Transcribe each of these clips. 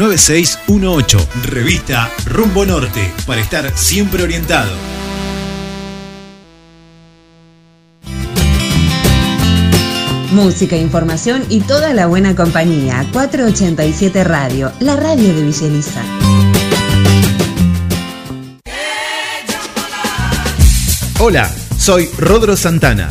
9618. Revista Rumbo Norte, para estar siempre orientado. Música, información y toda la buena compañía. 487 Radio, la radio de Villeliza. Hola, soy Rodro Santana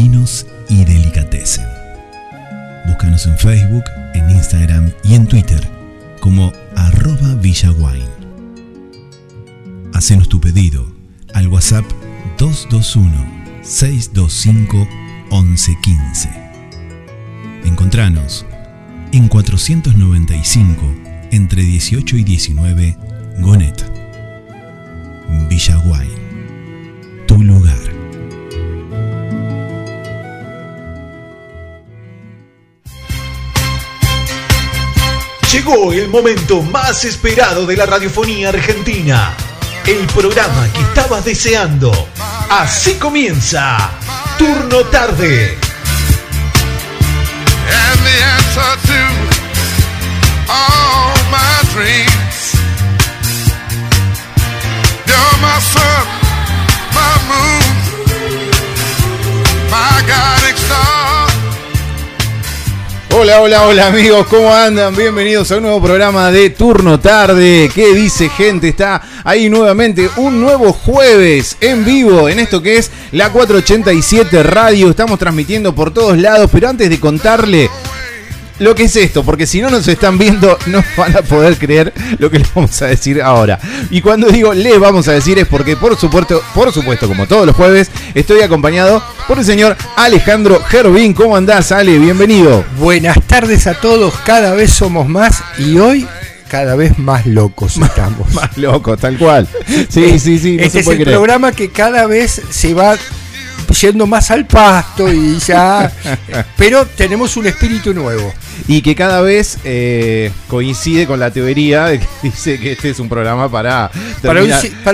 Vinos y Delicatessen. Búscanos en Facebook, en Instagram y en Twitter como arroba Villa Wine. Hacenos tu pedido al WhatsApp 221-625-1115. Encontranos en 495 entre 18 y 19 Gonet. Villa Llegó el momento más esperado de la radiofonía argentina. El programa que estabas deseando. Así comienza. Turno tarde. my dreams. You're my my moon. Hola, hola, hola amigos, ¿cómo andan? Bienvenidos a un nuevo programa de Turno Tarde. ¿Qué dice gente? Está ahí nuevamente un nuevo jueves en vivo en esto que es la 487 Radio. Estamos transmitiendo por todos lados, pero antes de contarle lo que es esto, porque si no nos están viendo no van a poder creer lo que les vamos a decir ahora. Y cuando digo les vamos a decir es porque por supuesto, por supuesto, como todos los jueves, estoy acompañado por el señor Alejandro Gervin. ¿Cómo andás, Ale? Bienvenido. Buenas tardes a todos, cada vez somos más y hoy cada vez más locos estamos. Más loco, tal cual. Sí, sí, sí, no este se es puede el creer. programa que cada vez se va yendo más al pasto y ya... pero tenemos un espíritu nuevo. Y que cada vez eh, coincide con la teoría de que dice que este es un programa para... Para, un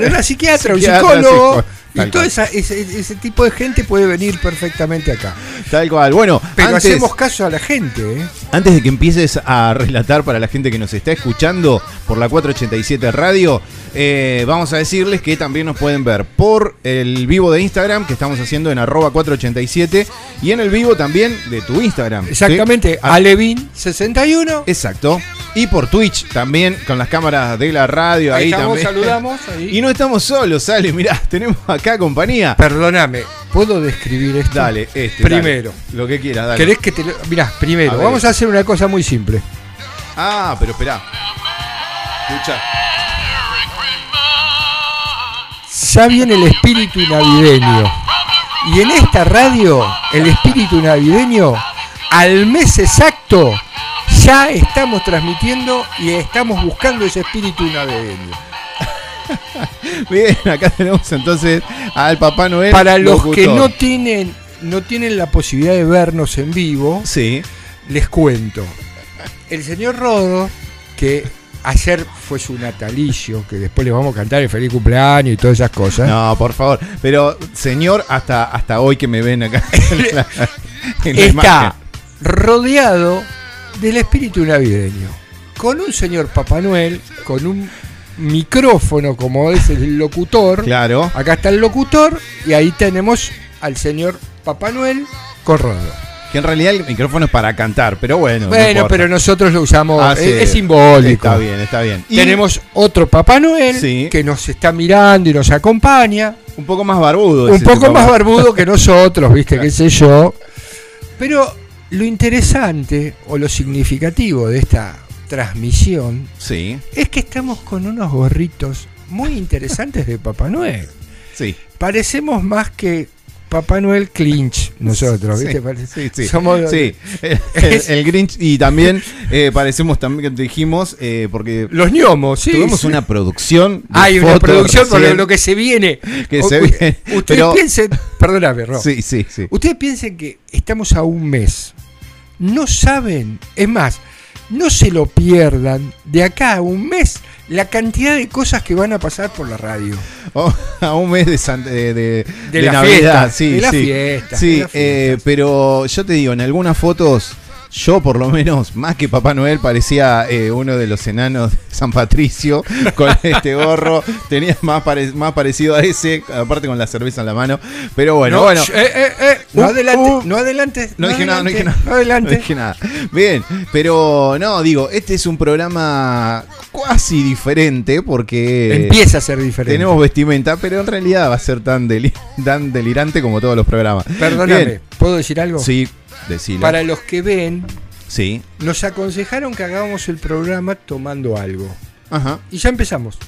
una psiquiatra, un psicólogo... tal Y todo esa- ese, ese tipo de gente puede venir perfectamente acá. Tal cual. Bueno, Pero antes, hacemos caso a la gente, ¿eh? antes de que empieces a relatar para la gente que nos está escuchando por la 487 Radio, eh, vamos a decirles que también nos pueden ver por el vivo de Instagram que estamos haciendo en arroba 487 y en el vivo también de tu Instagram. ¿sí? Exactamente, Ah, Alevin61. Exacto. Y por Twitch también, con las cámaras de la radio ahí, Ahí estamos, también. saludamos. ahí. Y no estamos solos, sale, mirá, tenemos acá compañía. Perdóname, ¿puedo describir esto? Dale, este. Primero. dale, lo que quieras, dale. ¿Querés que te lo... Mirá, primero, A vamos a hacer una cosa muy simple. Ah, pero esperá. Escucha. Ya viene el espíritu navideño. Y en esta radio, el espíritu navideño, al mes exacto, ya estamos transmitiendo y estamos buscando ese espíritu navideño. Bien, acá tenemos entonces al Papá Noel. Para los que no tienen, no tienen la posibilidad de vernos en vivo, Sí. les cuento. El señor Rodo, que ayer fue su natalicio, que después le vamos a cantar el feliz cumpleaños y todas esas cosas. No, por favor. Pero, señor, hasta, hasta hoy que me ven acá. en la- en la está imagen. rodeado del espíritu navideño. Con un señor Papá Noel, con un micrófono como es el locutor. Claro. Acá está el locutor y ahí tenemos al señor Papá Noel con Rodo. Que en realidad el micrófono es para cantar, pero bueno. no bueno, pero nosotros lo usamos, Ah, es, sí. es simbólico. Está bien, está bien. Y Tenemos otro Papá Noel Sí. que nos está mirando y nos acompaña. un poco más barbudo. Un poco más barbudo que nosotros, viste, qué sé yo. Pero lo interesante o lo significativo de esta transmisión Sí, es que estamos con unos gorritos muy interesantes de Papá Noel. sí. Parecemos más que Papá Noel clinch nosotros, Sí, ¿viste? Sí, sí. Somos Sí, el, Grinch y también eh, parecemos también dijimos eh, porque los gnomos, sí. tuvimos sí. una producción. Hay una producción por lo que se viene. Que O- se viene, Ustedes pero- piensen, perdóname, Ro. Sí, sí, sí. Ustedes piensen que estamos a un mes. No saben, es más, no se lo pierdan de acá a un mes la cantidad de cosas que van a pasar por la radio. Oh, a un mes de, San- de, de- De de la Navidad, fiesta, sí, de la sí. fiesta, Sí, eh, fiesta. pero yo te digo, en algunas fotos, yo por lo menos, más que Papá Noel, parecía eh, uno de los enanos de San Patricio con este gorro. Tenía más, pare- más parecido a ese, aparte con la cerveza en la mano. Pero bueno, no, bueno. eh, eh, no Uh, adelante, uh. no adelante. No dije nada, no dije nada. No adelante. No dije nada. Bien, pero no, digo, este es un programa casi diferente porque Empieza a ser diferente. tenemos vestimenta, pero en realidad va a ser tan, deli- tan delirante como todos los programas. Perdóname, Bien. ¿puedo decir algo? Sí, decilo. Para los que ven, Sí. nos aconsejaron que hagamos el programa tomando algo. Ajá. Y ya empezamos.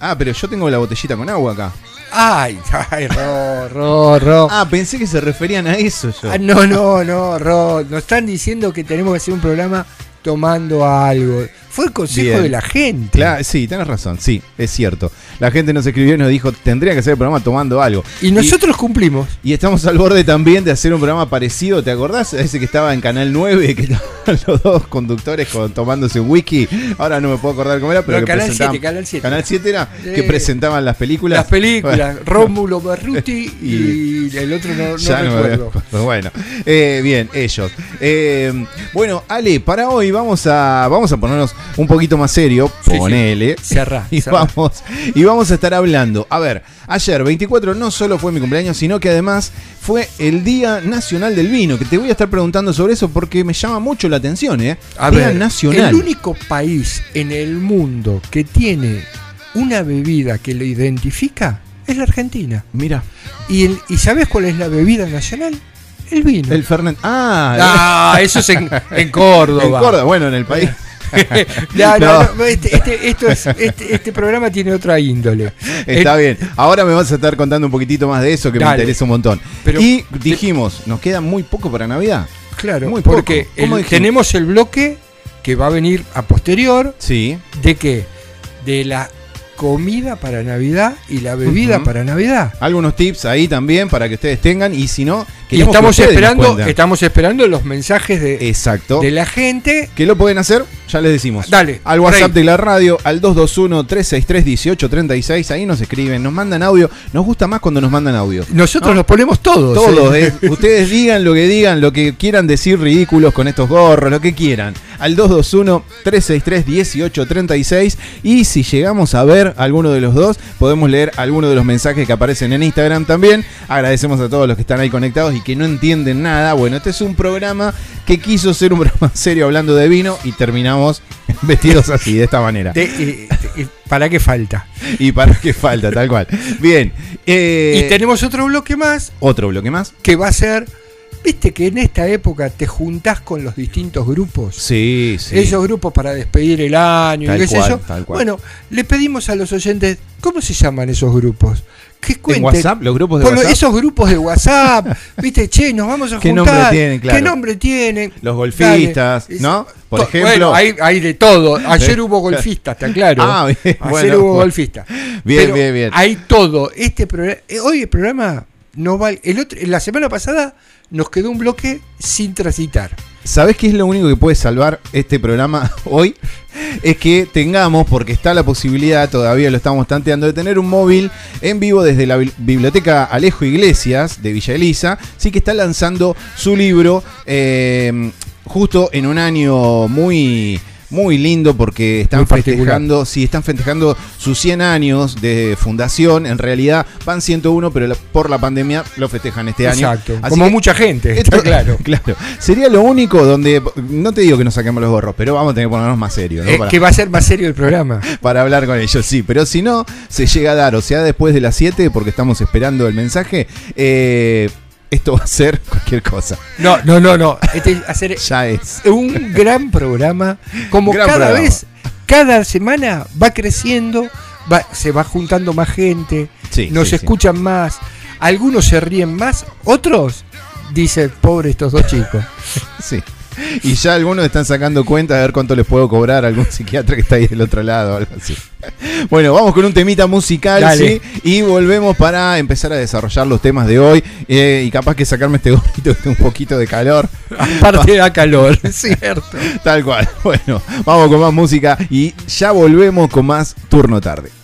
Ah, pero yo tengo la botellita con agua acá. Ay, ay, Ro, Ro, Ro. Ah, pensé que se referían a eso yo. Ah, no, no, no, Ro. Nos están diciendo que tenemos que hacer un programa tomando algo. Fue el consejo Bien. de la gente. Sí, tenés razón, sí, es cierto. La gente nos escribió y nos dijo, tendría que hacer el programa tomando algo. Y nosotros cumplimos. Y estamos al borde también de hacer un programa parecido, ¿te acordás? Ese que estaba en Canal 9, que estaban los dos conductores con- tomándose un wiki. Ahora no me puedo acordar cómo era, pero No, que Canal presentaban- 7, Canal 7. Canal 7 era Sí. que presentaban las películas. Las películas, Bueno. Rómulo Berruti y, el otro no, no Ya no me recuerdo. Bueno, eh, bien, ellos. Eh, bueno, Ale, para hoy vamos a, vamos a ponernos un poquito más serio. Sí, sí. ponele. Cerrá, Y vamos, y vamos a estar hablando. A ver, ayer 24 no solo fue mi cumpleaños, sino que además fue el Día Nacional del Vino. Que te voy a estar preguntando sobre eso porque me llama mucho la atención, ¿eh? A Día ver, Nacional. el único país en el mundo que tiene una bebida que lo identifica es la Argentina. Mira, ¿Y, el- ¿y sabes cuál es la bebida nacional? El vino. el Fernet. Ah, Ah, eso es en, en Córdoba. en Córdoba, bueno, en el país. No, no, No. este, este- esto es- este- este programa tiene otra índole. Está El- bien. Ahora me vas a estar contando un poquitito más de eso que me interesa un montón. Pero- y dijimos, nos queda muy poco para Navidad. Claro, Muy poco. porque tenemos el bloque que va a venir a posterior Sí. de qué? De la comida para Navidad y la bebida para Navidad. Algunos tips ahí también para que ustedes tengan y si no, Y que estamos nos esperando, estamos esperando los mensajes de, Exacto. de la gente. ¿Qué lo pueden hacer? Ya les decimos. Dale, Al WhatsApp Rey. de la radio, al 221-363-1836. Ahí nos escriben, nos mandan audio. Nos gusta más cuando nos mandan audio. Nosotros No. los ponemos todos. Todos, ¿eh? eh. ustedes digan lo que digan, lo que quieran decir ridículos con estos gorros, lo que quieran. Al 221-363-1836. Y si llegamos a ver alguno de los dos, podemos leer alguno de los mensajes que aparecen en Instagram también. Agradecemos a todos los que están ahí conectados y que no entienden nada. Bueno, este es un programa que quiso ser un programa serio hablando de vino y terminamos vestidos así, de esta manera. De- ¿Para qué falta? Y para qué falta, tal cual. Bien. eh, y tenemos otro bloque más otro bloque más. que va a ser. Viste que en esta época te juntás con los distintos grupos. Sí, sí. Esos grupos para despedir el año Tal y qué sé cual, yo. tal cual. Bueno, le pedimos a los oyentes, ¿cómo se llaman esos grupos? ¿En cuenten. WhatsApp? ¿Los grupos de Por lo- WhatsApp? esos grupos de WhatsApp, viste, che, nos vamos a ¿Qué juntar. nombre tienen? Claro. ¿Qué nombre tienen? Los golfistas, Dale. ¿no? Por ejemplo. Bueno, hay, hay de todo. Ayer hubo golfistas, está claro. Ah, bien, Ayer bueno, hubo golfistas. Bien, Pero bien, bien. Hay todo. Este programa, eh, hoy el programa no vale. El otro, la semana pasada nos quedó un bloque sin transitar. ¿Sabés qué es lo único que puede salvar este programa hoy? Es que tengamos, porque está la posibilidad, todavía lo estamos tanteando, de tener un móvil en vivo desde la bi- biblioteca Alejo Iglesias de Villa Elisa. Sí que está lanzando su libro eh, justo en un año muy... Muy lindo porque están festejando, sí, están festejando sus 100 años de fundación. En realidad van 101, pero la- por la pandemia lo festejan este año. Exacto. Así Como que mucha gente, esto- está claro. claro. Sería lo único donde. No te digo que nos saquemos los gorros, pero vamos a tener que ponernos más serios, ¿no? Eh, Para, que va a ser más serio el programa. para hablar con ellos, sí. Pero si no, se llega a dar, o sea, después de las 7, porque estamos esperando el mensaje, eh, esto va a ser cualquier cosa. No, no, no, no. Este es hacer Ya es. un gran programa. Como Gran cada programa. vez, cada semana va creciendo, va- se va juntando más gente, Sí, nos sí, sí. escuchan más. Algunos se ríen más, otros dicen, pobre estos dos chicos. Sí. Y ya algunos están sacando cuenta de ver cuánto les puedo cobrar a algún psiquiatra que está ahí del otro lado o algo así. Bueno, vamos con un temita musical. ¿sí? Y volvemos para empezar a desarrollar los temas de hoy. eh, y capaz que sacarme este gorrito un poquito de calor. Aparte da calor, es cierto. Tal cual. Bueno, vamos con más música y ya volvemos con más turno tarde.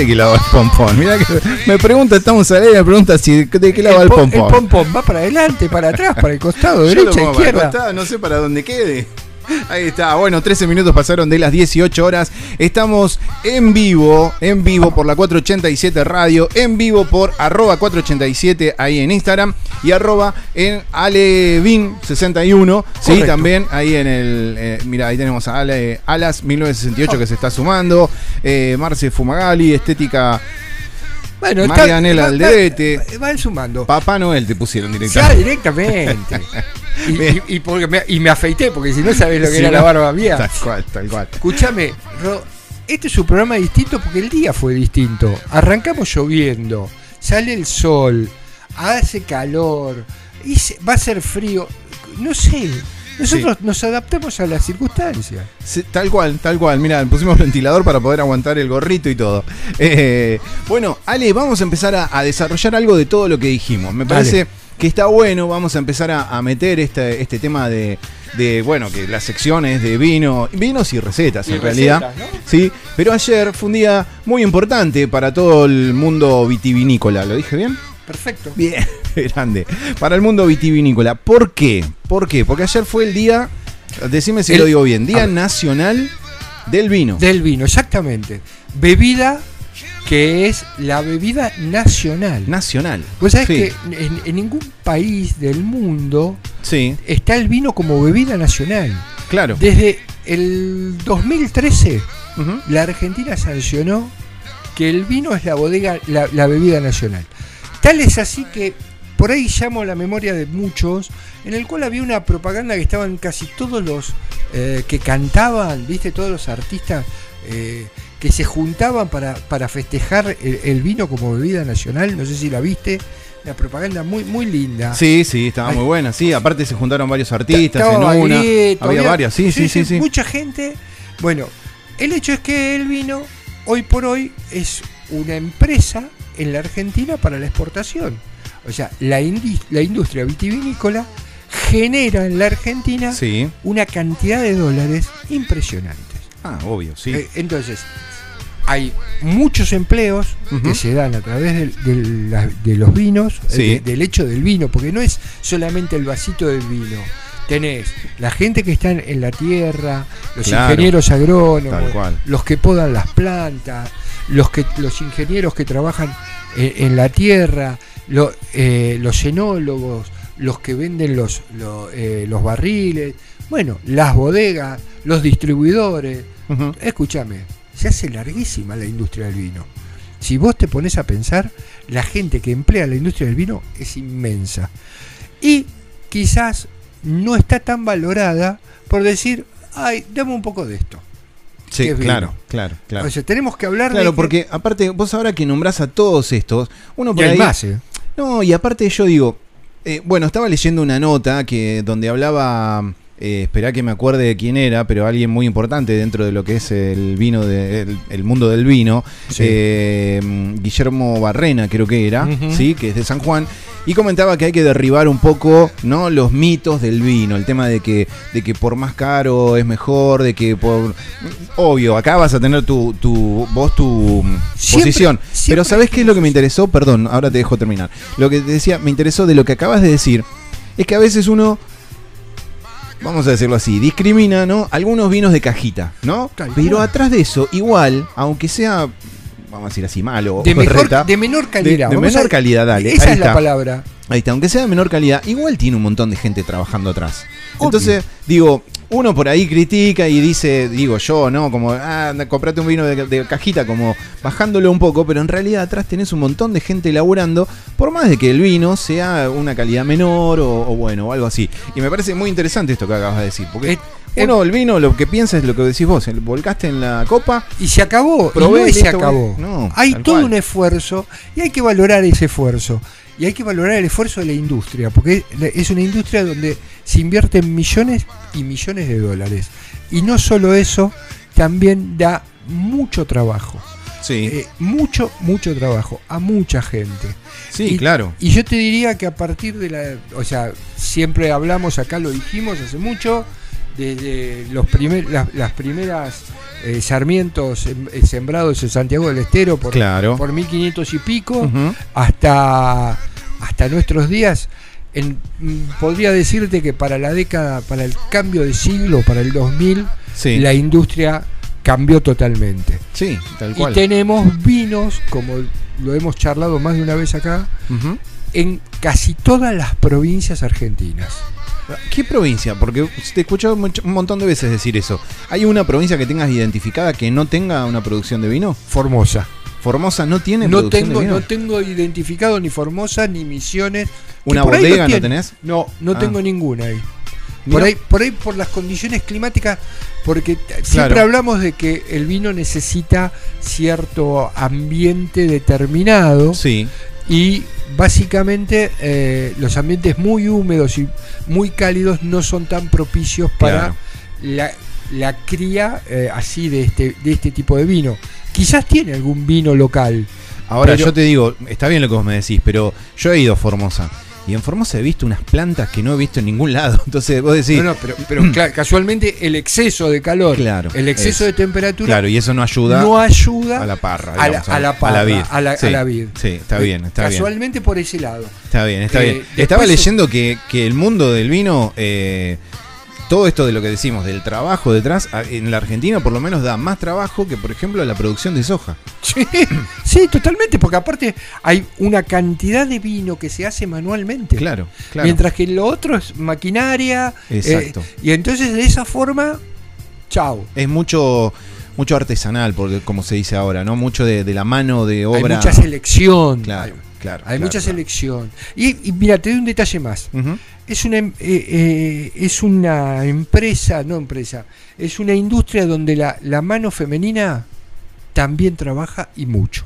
Sé qué lado va el pompón. Mira que me pregunta, estamos al aire, me pregunta si de qué lado va el pom- pompón. el pompón va para adelante, para atrás, para el costado, derecha, izquierda. costado, no sé para dónde quede. Ahí está, bueno, 13 minutos pasaron de las 18 horas. Estamos en vivo, en vivo por la 487 Radio, en vivo por arroba 487 ahí en Instagram y arroba en Alevin61. Sí, también ahí en el. eh, mira, ahí tenemos a Ale, Alas 1968 que se está sumando. Eh, Marce Fumagali, Estética. Bueno, Marianela Alderete. va- Van sumando. Papá Noel te pusieron Ya directamente. directamente. Y, Bien. y- y porque me, y me afeité, porque si no sabés lo que era la barba mía. Tal cual, tal cual. Escúchame, Ro, este es un programa distinto porque el día fue distinto. Arrancamos lloviendo, sale el sol, hace calor, y se- va a ser frío. No sé, nosotros nos adaptamos a las circunstancias. Sí, tal cual, tal cual. Mira, pusimos ventilador para poder aguantar el gorrito y todo. Eh, bueno, Ale, vamos a empezar a, a desarrollar algo de todo lo que dijimos. Me Dale. parece que está bueno. Vamos a empezar a, a meter este, este tema de, de, bueno, que las secciones de vino, vinos y recetas Y en realidad. recetas, ¿no? Sí, pero ayer fue un día muy importante para todo el mundo vitivinícola. ¿Lo dije bien? Perfecto. Bien, grande. Para el mundo vitivinícola. ¿Por qué? ¿Por qué? Porque ayer fue el día, decime si El- lo digo bien, Día. Nacional del Vino. Del vino, exactamente. Bebida que es la bebida nacional. Nacional. Vos sabés Sí. que en, en ningún país del mundo Sí, está el vino como bebida nacional. claro. Desde el 2013, Ujú. la Argentina sancionó que el vino es la bodega, la, la bebida nacional. Tal es así que por ahí llamo a la memoria de muchos, en el cual había una propaganda que estaban casi todos los eh, que cantaban, viste, todos los artistas eh, que se juntaban para, para festejar el, el vino como bebida nacional. No sé si la viste, una propaganda muy, muy linda. Sí, sí, estaba Ay. muy buena. Sí, aparte se juntaron varios artistas en una. Había varias, sí, sí, sí, sí. Mucha gente. Bueno, el hecho es que el vino, hoy por hoy, es una empresa en la Argentina para la exportación. O sea, la, la industria vitivinícola genera en la Argentina Sí. una cantidad de dólares impresionantes. Ah, obvio, sí. Eh, entonces, hay muchos empleos que se dan a través del- del- la- de, los vinos, eh, Sí. de- del hecho del vino, porque no es solamente el vasito del vino. Tenés la gente que está en, la tierra, los Claro. ingenieros agrónomos, los que podan las plantas, los que los ingenieros que trabajan en, en la tierra, lo- eh, los enólogos, los que venden los, lo- eh, los barriles, bueno, las bodegas, los distribuidores. Ujú. Escúchame, se hace larguísima la industria del vino. Si vos te pones a pensar, la gente que emplea la industria del vino es inmensa. Y quizás no está tan valorada por decir, ay, dame un poco de esto. Sí, claro, claro, claro. O sea, tenemos que hablar de... Claro, que- porque aparte, vos ahora que nombrás a todos estos, uno por ahí. más, ¿eh? No, y aparte yo digo, eh, bueno, estaba leyendo una nota que donde hablaba, eh, esperá que me acuerde de quién era, pero alguien muy importante dentro de lo que es el vino, de, el, el mundo del vino, Sí. eh, Guillermo Barrena creo que era, sí, que es de San Juan, y comentaba que hay que derribar un poco, ¿no? Los mitos del vino, el tema de que, de que por más caro es mejor, de que por, obvio, acá vas a tener tu, tu vos tu Siempre- posición, pero ¿sabés qué es lo que me interesó? Perdón, ahora te dejo terminar. Lo que te decía, me interesó de lo que acabas de decir, es que a veces uno, vamos a decirlo así, discrimina, ¿no? Algunos vinos de cajita, ¿no? Pero atrás de eso, igual, aunque sea, vamos a decir así, malo o de, mejor, berreta, de menor calidad. de Vamos menor a- calidad, dale, Esa ahí es la palabra. Ahí está, aunque sea de menor calidad, igual tiene un montón de gente trabajando atrás. Obvio. Entonces, digo, uno por ahí critica y dice, digo yo, ¿no? Como, ah, comprate un vino de, de cajita, como bajándolo un poco, pero en realidad atrás tenés un montón de gente laburando, por más de que el vino sea una calidad menor o, o bueno, o algo así. Y me parece muy interesante esto que acabas de decir, porque Eh, uno, el vino, lo que piensa es lo que decís vos, el volcaste en la copa, Y se acabó. Probé, y no se acabó. no, hay todo cual. un esfuerzo y hay que valorar ese esfuerzo. Y hay que valorar el esfuerzo de la industria, porque es una industria donde se invierten millones y millones de dólares. Y no solo eso, también da mucho trabajo. sí, Eh, mucho, mucho trabajo a mucha gente. sí, y- claro. Y yo te diría que a partir de la. O sea, siempre hablamos, acá lo dijimos hace mucho, desde los primer, las, las primeras eh, sarmientos eh, sembrados en Santiago del Estero por, Claro. por 1500 y pico, hasta, hasta nuestros días. En- mm, podría decirte que para la década, para el cambio de siglo, para el 2000, Sí, la industria cambió totalmente. sí, tal Y tenemos vinos, como lo hemos charlado más de una vez acá, en casi todas las provincias argentinas. ¿Qué provincia? Porque te he escuchado mucho- un montón de veces decir eso. ¿Hay una provincia que tengas identificada que no tenga una producción de vino? Formosa. Formosa no tiene No producción tengo, de vino. no tengo identificado ni Formosa ni Misiones. ¿Una bodega no tenés? No, no Ah. tengo ninguna ahí. Por ahí, por ahí por las condiciones climáticas, porque siempre hablamos de que el vino necesita cierto ambiente determinado Sí, y básicamente eh, los ambientes muy húmedos y muy cálidos no son tan propicios para Claro. la, la cría eh, así de este, de este tipo de vino. Quizás tiene algún vino local. Ahora Pero- yo te digo, está bien lo que vos me decís, pero yo he ido a Formosa. Y en Formosa he visto unas plantas que no he visto en ningún lado. Entonces vos decís. No, no, pero, pero cla- casualmente el exceso de calor, Claro, el exceso es- de temperatura, Claro, y eso no ayuda no ayuda a la parra. a la, digamos, a la a parra, la vid. a la- a Sí, la vid. sí, está bien, está bien. Casualmente por ese lado. Está bien, está Eh, bien. Estaba leyendo que, que el mundo del vino, eh, todo esto de lo que decimos, del trabajo detrás, en la Argentina por lo menos da más trabajo que, por ejemplo, la producción de soja. Sí, sí, totalmente, porque aparte hay una cantidad de vino que se hace manualmente. Claro, claro. Mientras que lo otro es maquinaria. Exacto. eh, y entonces de esa forma, chau. Es mucho mucho artesanal, porque, como se dice ahora, ¿no? Mucho de, de la mano de Hay obra. mucha selección. Claro, hay, claro. hay claro, mucha claro. selección. Y, y mira, te doy un detalle más. Ujú. Es una, em- eh, eh, es una empresa, no empresa, es una industria donde la, la mano femenina también trabaja y mucho.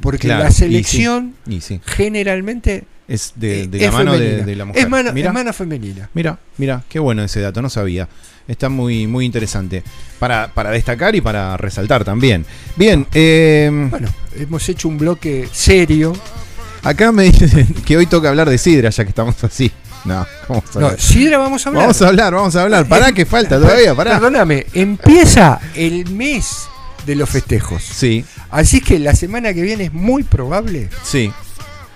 Porque Claro, la y sí, selección Y sí, generalmente es de, eh, la mano de, la mujer. Es mano, Mira. es mano femenina. Mira, mira, qué bueno ese dato, no sabía. Está muy, muy interesante. Para, para destacar y para resaltar también. Bien, eh, Bueno, hemos hecho un bloque serio. acá me dicen que hoy toca hablar de sidra, ya que estamos así. No, vamos a No, hablar. Sidra vamos a hablar. Vamos a hablar, vamos a hablar. Pará, que falta todavía, pará. Perdóname, empieza el mes de los festejos. Sí, Así que la semana que viene es muy probable sí,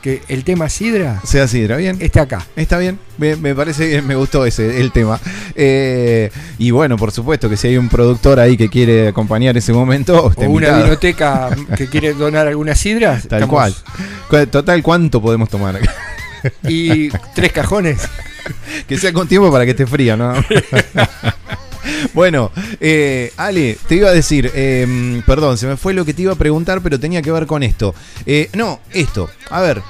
que el tema Sidra sea sidra, bien. esté acá. Está bien, me, me parece bien, me gustó ese el tema. Eh, y bueno, por supuesto que si hay un productor ahí que quiere acompañar ese momento, está o una biblioteca que quiere donar algunas sidras. Tal estamos- cual. Cu- Total, ¿cuánto podemos tomar? Y tres cajones. que sea con tiempo para que esté fría, ¿no? bueno, eh, Ale, te iba a decir, eh, perdón, se me fue lo que te iba a preguntar, pero tenía que ver con esto. Eh, no, esto, a ver,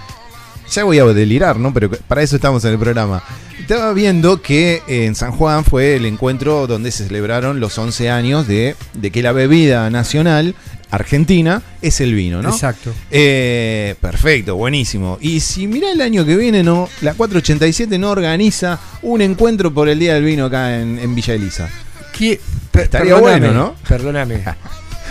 ya voy a delirar, ¿no? Pero para eso estamos en el programa. Estaba viendo que en San Juan fue el encuentro donde se celebraron los 11 años de, de que la bebida nacional argentina es el vino, ¿no? Exacto. Eh, perfecto, buenísimo. Y si mira el año que viene, no, la 487 no organiza un encuentro por el Día del Vino acá en, en Villa Elisa. ¿Qué- Estaría bueno, ¿no? Perdóname.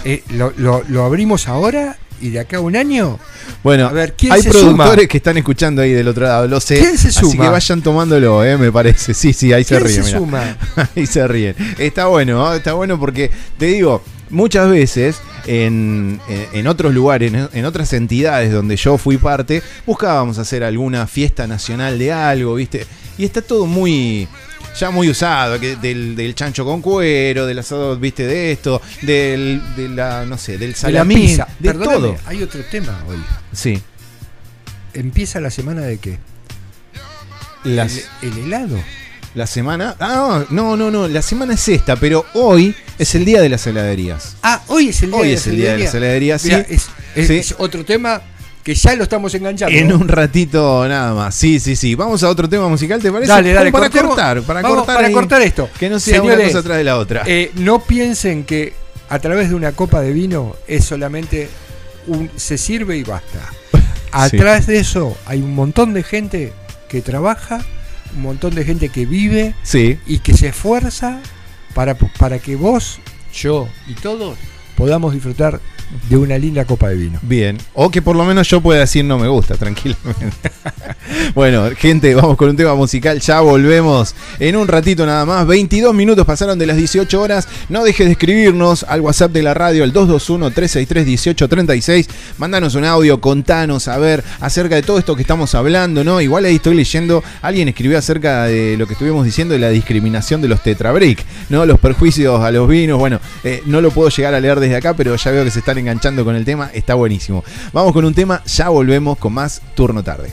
Eh, lo, lo- lo abrimos ahora y de acá a un año? Bueno, A ver, ¿quién hay se productores suma? que están escuchando ahí del otro lado, lo sé. ¿Quién se Así suma? que vayan tomándolo, eh, me parece. Sí, sí, ahí se ¿Quién ríen. se mirá. suma? Ahí se ríen. Está bueno, ¿no? está bueno porque te digo, muchas veces en, en- otros lugares, en, otras entidades donde yo fui parte, buscábamos hacer alguna fiesta nacional de algo, ¿viste? Y está todo muy. Ya muy usado, que del, del chancho con cuero, del asado, viste, de esto, del, de la, no sé, del De la salamín, pizza. de todo. Hay otro tema hoy. Sí. ¿Empieza la semana de qué? Las, El, el helado. La semana. Ah, no, no, no. La semana es esta, pero hoy es el día de las heladerías. Ah, hoy es el día Hoy de es el día de las heladerías, sí. Es, es- Sí. es otro tema que ya lo estamos enganchando. En un ratito nada más. Sí, sí, sí. Vamos a otro tema musical, ¿te parece? Dale, dale, para cortemos. cortar, para Vamos, cortar, para ahí, cortar esto. Que no sea una Señores, cosa atrás de la otra. Eh, no piensen que a través de una copa de vino es solamente un se sirve y basta. Atrás de eso hay un montón de gente que trabaja, un montón de gente que vive sí. y que se esfuerza para, para que vos, yo y todos podamos disfrutar de una linda copa de vino. Bien. O que por lo menos yo pueda decir no me gusta, tranquilamente. bueno, gente, vamos con un tema musical. Ya volvemos en un ratito nada más. 22 minutos pasaron de las 18 horas. No dejes de escribirnos al WhatsApp de la radio, al 221-363-1836. Mándanos un audio, contanos a ver acerca de todo esto que estamos hablando, ¿no? Igual ahí estoy leyendo, alguien escribió acerca de lo que estuvimos diciendo de la discriminación de los Tetra Break, ¿no? Los perjuicios a los vinos. Bueno, eh, no lo puedo llegar a leer desde acá, pero ya veo que se están enganchando con el tema. Está buenísimo. Vamos con un tema, ya volvemos con más turno tarde.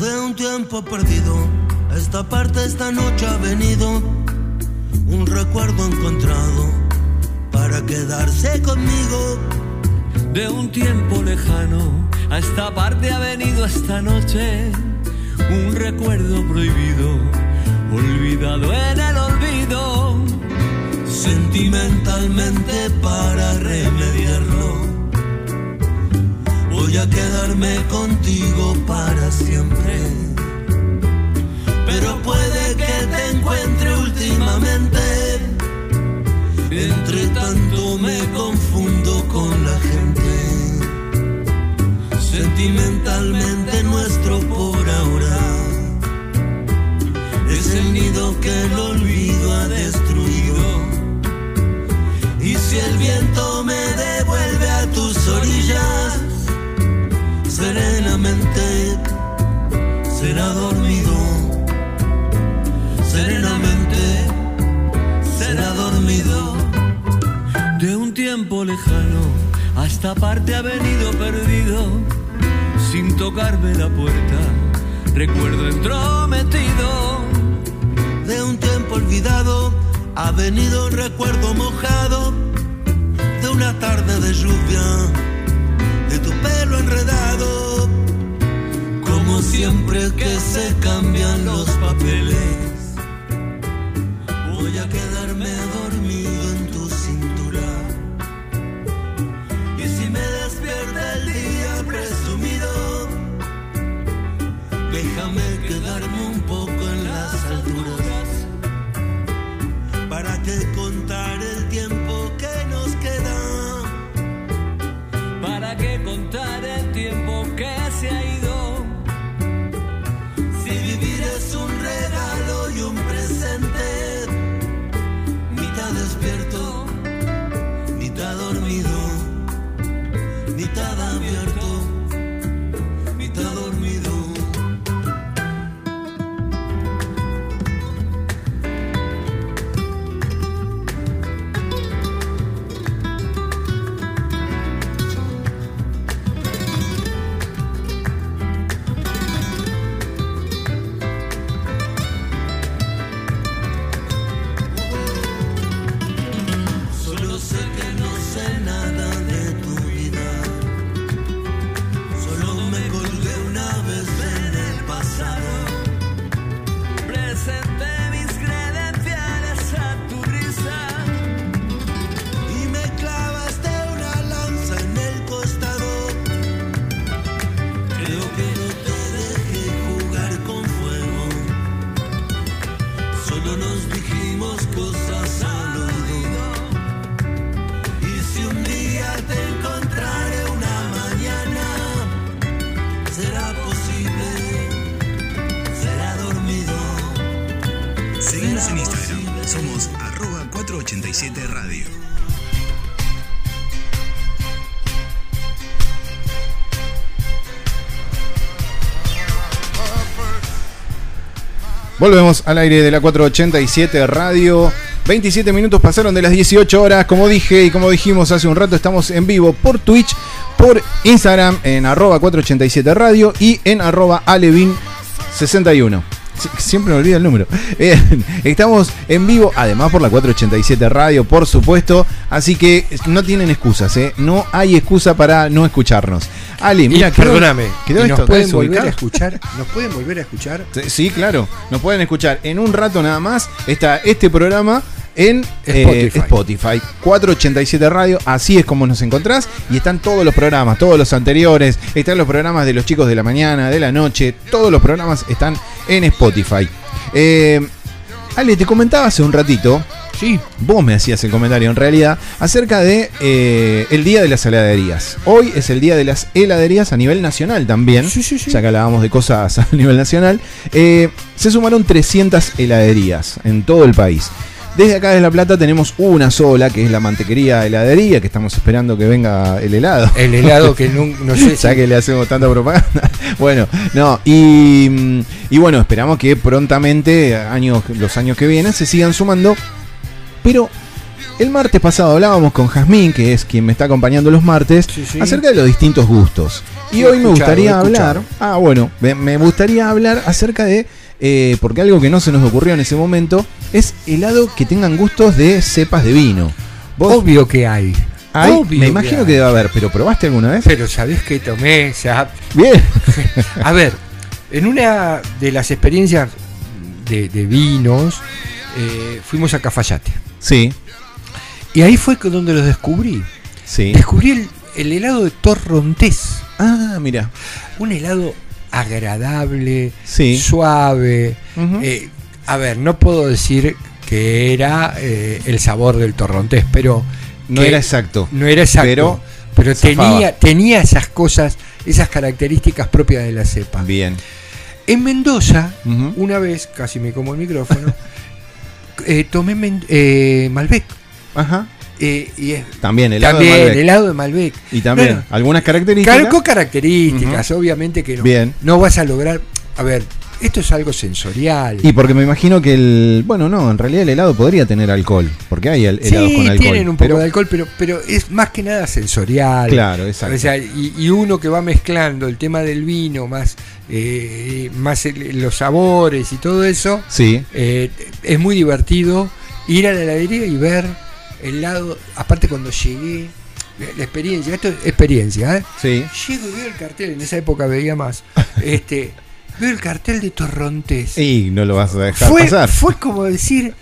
De un tiempo perdido, esta parte esta noche ha venido un recuerdo encontrado para quedarse conmigo. De un tiempo lejano a esta parte ha venido esta noche un recuerdo prohibido, olvidado en el olvido. Sentimentalmente para remediarlo, voy a quedarme contigo para siempre. Pero puede que te encuentre últimamente Entre tanto me confundo con la gente. Sentimentalmente nuestro por ahora es el nido que el olvido ha destruido. Y si el viento me devuelve a tus orillas, serenamente será dormido. Serenamente será dormido. De un tiempo lejano a esta parte ha venido perdido sin tocarme la puerta. Recuerdo entrometido. De un tiempo olvidado ha venido un recuerdo mojado de una tarde de lluvia, de tu pelo enredado. Como siempre que se cambian los papeles, voy a quedarme dormido Volvemos al aire de la 487 Radio. 27 minutos pasaron de las 18 horas. Como dije y como dijimos hace un rato, estamos en vivo por Twitch, por Instagram en arroba 487 Radio y en arroba alevin61. Sie- Siempre me olvida el número. Bien, estamos en vivo, además por la 487 Radio, por supuesto. Así que no tienen excusas, ¿eh? No hay excusa para no escucharnos. Ali, mira, perdóname, quedó ¿y nos esto pueden volver a escuchar? ¿Nos pueden volver a escuchar? Sí, claro. Nos pueden escuchar en un rato nada más. Está este programa en eh, Spotify. Spotify. 487 Radio. Así es como nos encontrás. Y están todos los programas, todos los anteriores. Están los programas de los chicos de la mañana, de la noche. Todos los programas están en Spotify. Eh, Ale, te comentaba hace un ratito. Sí. Vos me hacías el comentario en realidad acerca de eh, el día de las heladerías. Hoy es el día de las heladerías a nivel nacional también. Sí, sí, sí. Ya que hablábamos de cosas a nivel nacional. Eh, se sumaron 300 heladerías en todo el país. Desde acá de La Plata tenemos una sola, que es la mantequería heladería, que estamos esperando que venga el helado. El helado que no, no sé ya que le hacemos tanta propaganda. bueno, no, y, mm, y bueno, esperamos que prontamente, años, los años que vienen, se sigan sumando. Pero el martes pasado hablábamos con Jazmín, que es quien me está acompañando los martes, Sí, sí. acerca de los distintos gustos. Y hoy me gustaría hablar. Ah, bueno, me, gustaría hablar acerca de. eh, porque algo que no se nos ocurrió en ese momento es helado que tengan gustos de cepas de vino. ¿Vos Obvio que hay. Obvio me imagino hay. que debe haber, pero ¿probaste alguna vez? Pero ¿sabés qué tomé? O sea, Bien. a ver, en una de las experiencias de, de vinos, eh, fuimos a Cafayate. Sí, Y ahí fue donde los descubrí. sí. Descubrí el, el helado de Torrontés. Ah, mira. Un helado agradable, Sí. suave. Eh, a ver, no puedo decir que era eh, el sabor del torrontés, pero No era exacto. No era exacto, Pero tenía, tenía esas cosas, esas características propias de la cepa. Bien. En Mendoza, una vez, casi me como el micrófono, eh, tomé eh, Malbec. Ajá. Eh, y es, También helado también de Malbec. helado de Malbec. Y también Bueno, algunas características. Cargo características, obviamente que no, Bien. no vas a lograr. A ver, esto es algo sensorial. Y porque me imagino que el. Bueno, no, en realidad el helado podría tener alcohol. Porque hay el- helados sí, con alcohol. tienen un poco pero- de alcohol, pero, pero es más que nada sensorial. Claro, exacto. O sea, y, y uno que va mezclando el tema del vino, más, eh, más el- los sabores y todo eso, Sí. eh, es muy divertido ir a la heladería y ver el lado. Aparte, cuando llegué, la experiencia, esto es experiencia, ¿eh? Sí. Llego y veo el cartel, en esa época veía más. este Veo el cartel de Torrontés. Y no lo vas a dejar Fue, pasar. fue como decir,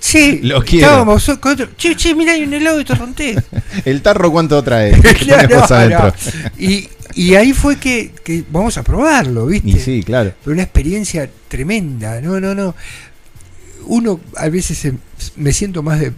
che, Lo estábamos con otro, che, che, mira, hay un helado de Torrontés. ¿El tarro cuánto trae? Y, y ahí fue que, que vamos a probarlo, ¿viste? Y sí, claro. Pero una experiencia tremenda, no, no, no. Uno a veces se- me siento más de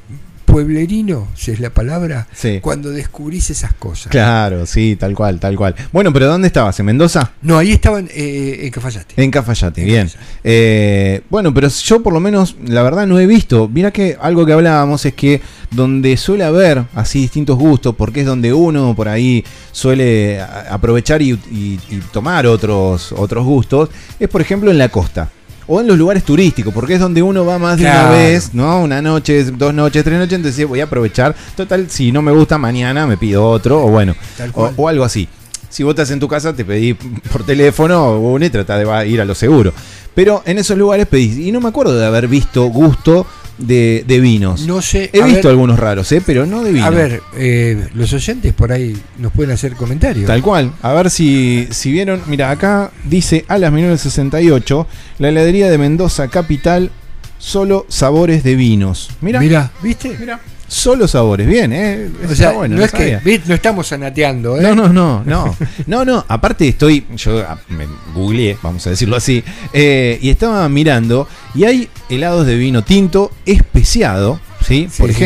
pueblerino, si es la palabra, Sí. cuando descubrís esas cosas. Claro, sí, tal cual, tal cual. Bueno, pero ¿dónde estabas? ¿En Mendoza? No, ahí estaban eh, en Cafayate. En Cafayate, En bien. Cafayate. Eh, bueno, pero yo por lo menos, la verdad no he visto. Mira que algo que hablábamos es que donde suele haber así distintos gustos, porque es donde uno por ahí suele aprovechar y, y- y tomar otros, otros gustos, es por ejemplo en la costa. O en los lugares turísticos, porque es donde uno va más de Claro. una vez, ¿no? Una noche, dos noches, tres noches, entonces voy a aprovechar. Total, si no me gusta mañana, me pido otro, o bueno, o, o algo así. Si vos estás en tu casa, te pedís por teléfono uno y tratás de ir a lo seguro. Pero en esos lugares pedís. Y no me acuerdo de haber visto gusto de, de vinos. No sé. He a visto ver, algunos raros, ¿eh? pero no de vino. A ver, eh, los oyentes por ahí nos pueden hacer comentarios. Tal cual. A ver si, si vieron. Mira, acá dice Alas 1968, la heladería de Mendoza Capital, solo sabores de vinos. Mira, Mira, ¿viste? mira. Solo sabores, bien, ¿eh? O sea, bueno, no es que no estamos sanateando, ¿eh? No, no, no, no. No, no. Aparte estoy, yo ah, me googleé, vamos a decirlo así, eh, y estaba mirando y hay helados de vino tinto especiado, ¿sí? Sí, por sí.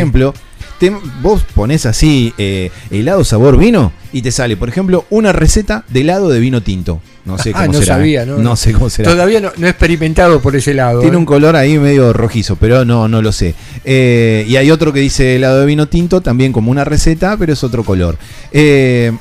Vos pones así eh, helado sabor vino y te sale, por ejemplo, una receta de helado de vino tinto. No sé Ah, cómo no será. sabía, ¿eh? ¿no? No sé cómo será. Todavía no, no he experimentado por ese lado. Tiene ¿eh? un color ahí medio rojizo, pero no, no lo sé. Eh, y hay otro que dice helado de vino tinto, también como una receta, pero es otro color. Eh,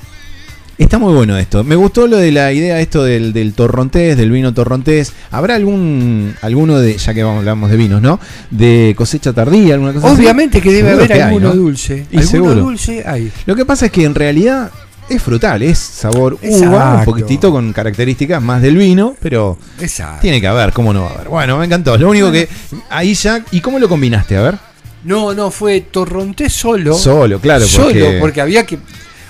está muy bueno esto. Me gustó lo de la idea esto del, del torrontés, del vino torrontés. ¿Habrá algún alguno de, ya que hablamos de vinos, ¿no? De cosecha tardía, alguna cosa así? Obviamente que debe haber que hay, alguno ¿no? dulce. Y alguno seguro. dulce hay. Lo que pasa es que en realidad es frutal, es sabor uva, un poquitito con características más del vino, pero Exacto. tiene que haber, ¿cómo no va a haber? Bueno, me encantó. Lo único que ahí ya, ¿y cómo lo combinaste? A ver. No, no, fue torronté solo. Solo, claro, porque- Solo, porque había que.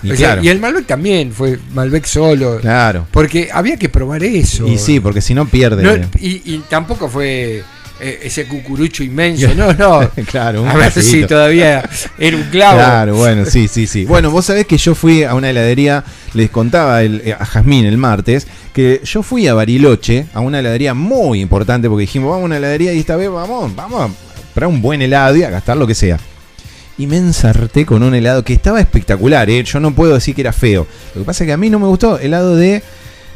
Y o sea, claro. y el Malbec también fue Malbec solo. Claro. Porque había que probar eso. Y sí, porque si no pierde. No, y, y tampoco fue eh, ese cucurucho inmenso. No, no. claro, un A ver si todavía era un clavo. Claro, bueno, sí, sí, sí. Bueno, vos sabés que yo fui a una heladería, les contaba el- eh, a Jazmín el martes, que yo fui a Bariloche, a una heladería muy importante, porque dijimos, vamos a una heladería y esta vez vamos, vamos a comprar un buen helado y a gastar lo que sea. Y me ensarté con un helado que estaba espectacular, ¿eh? yo no puedo decir que era feo. Lo que pasa es que a mí no me gustó, helado de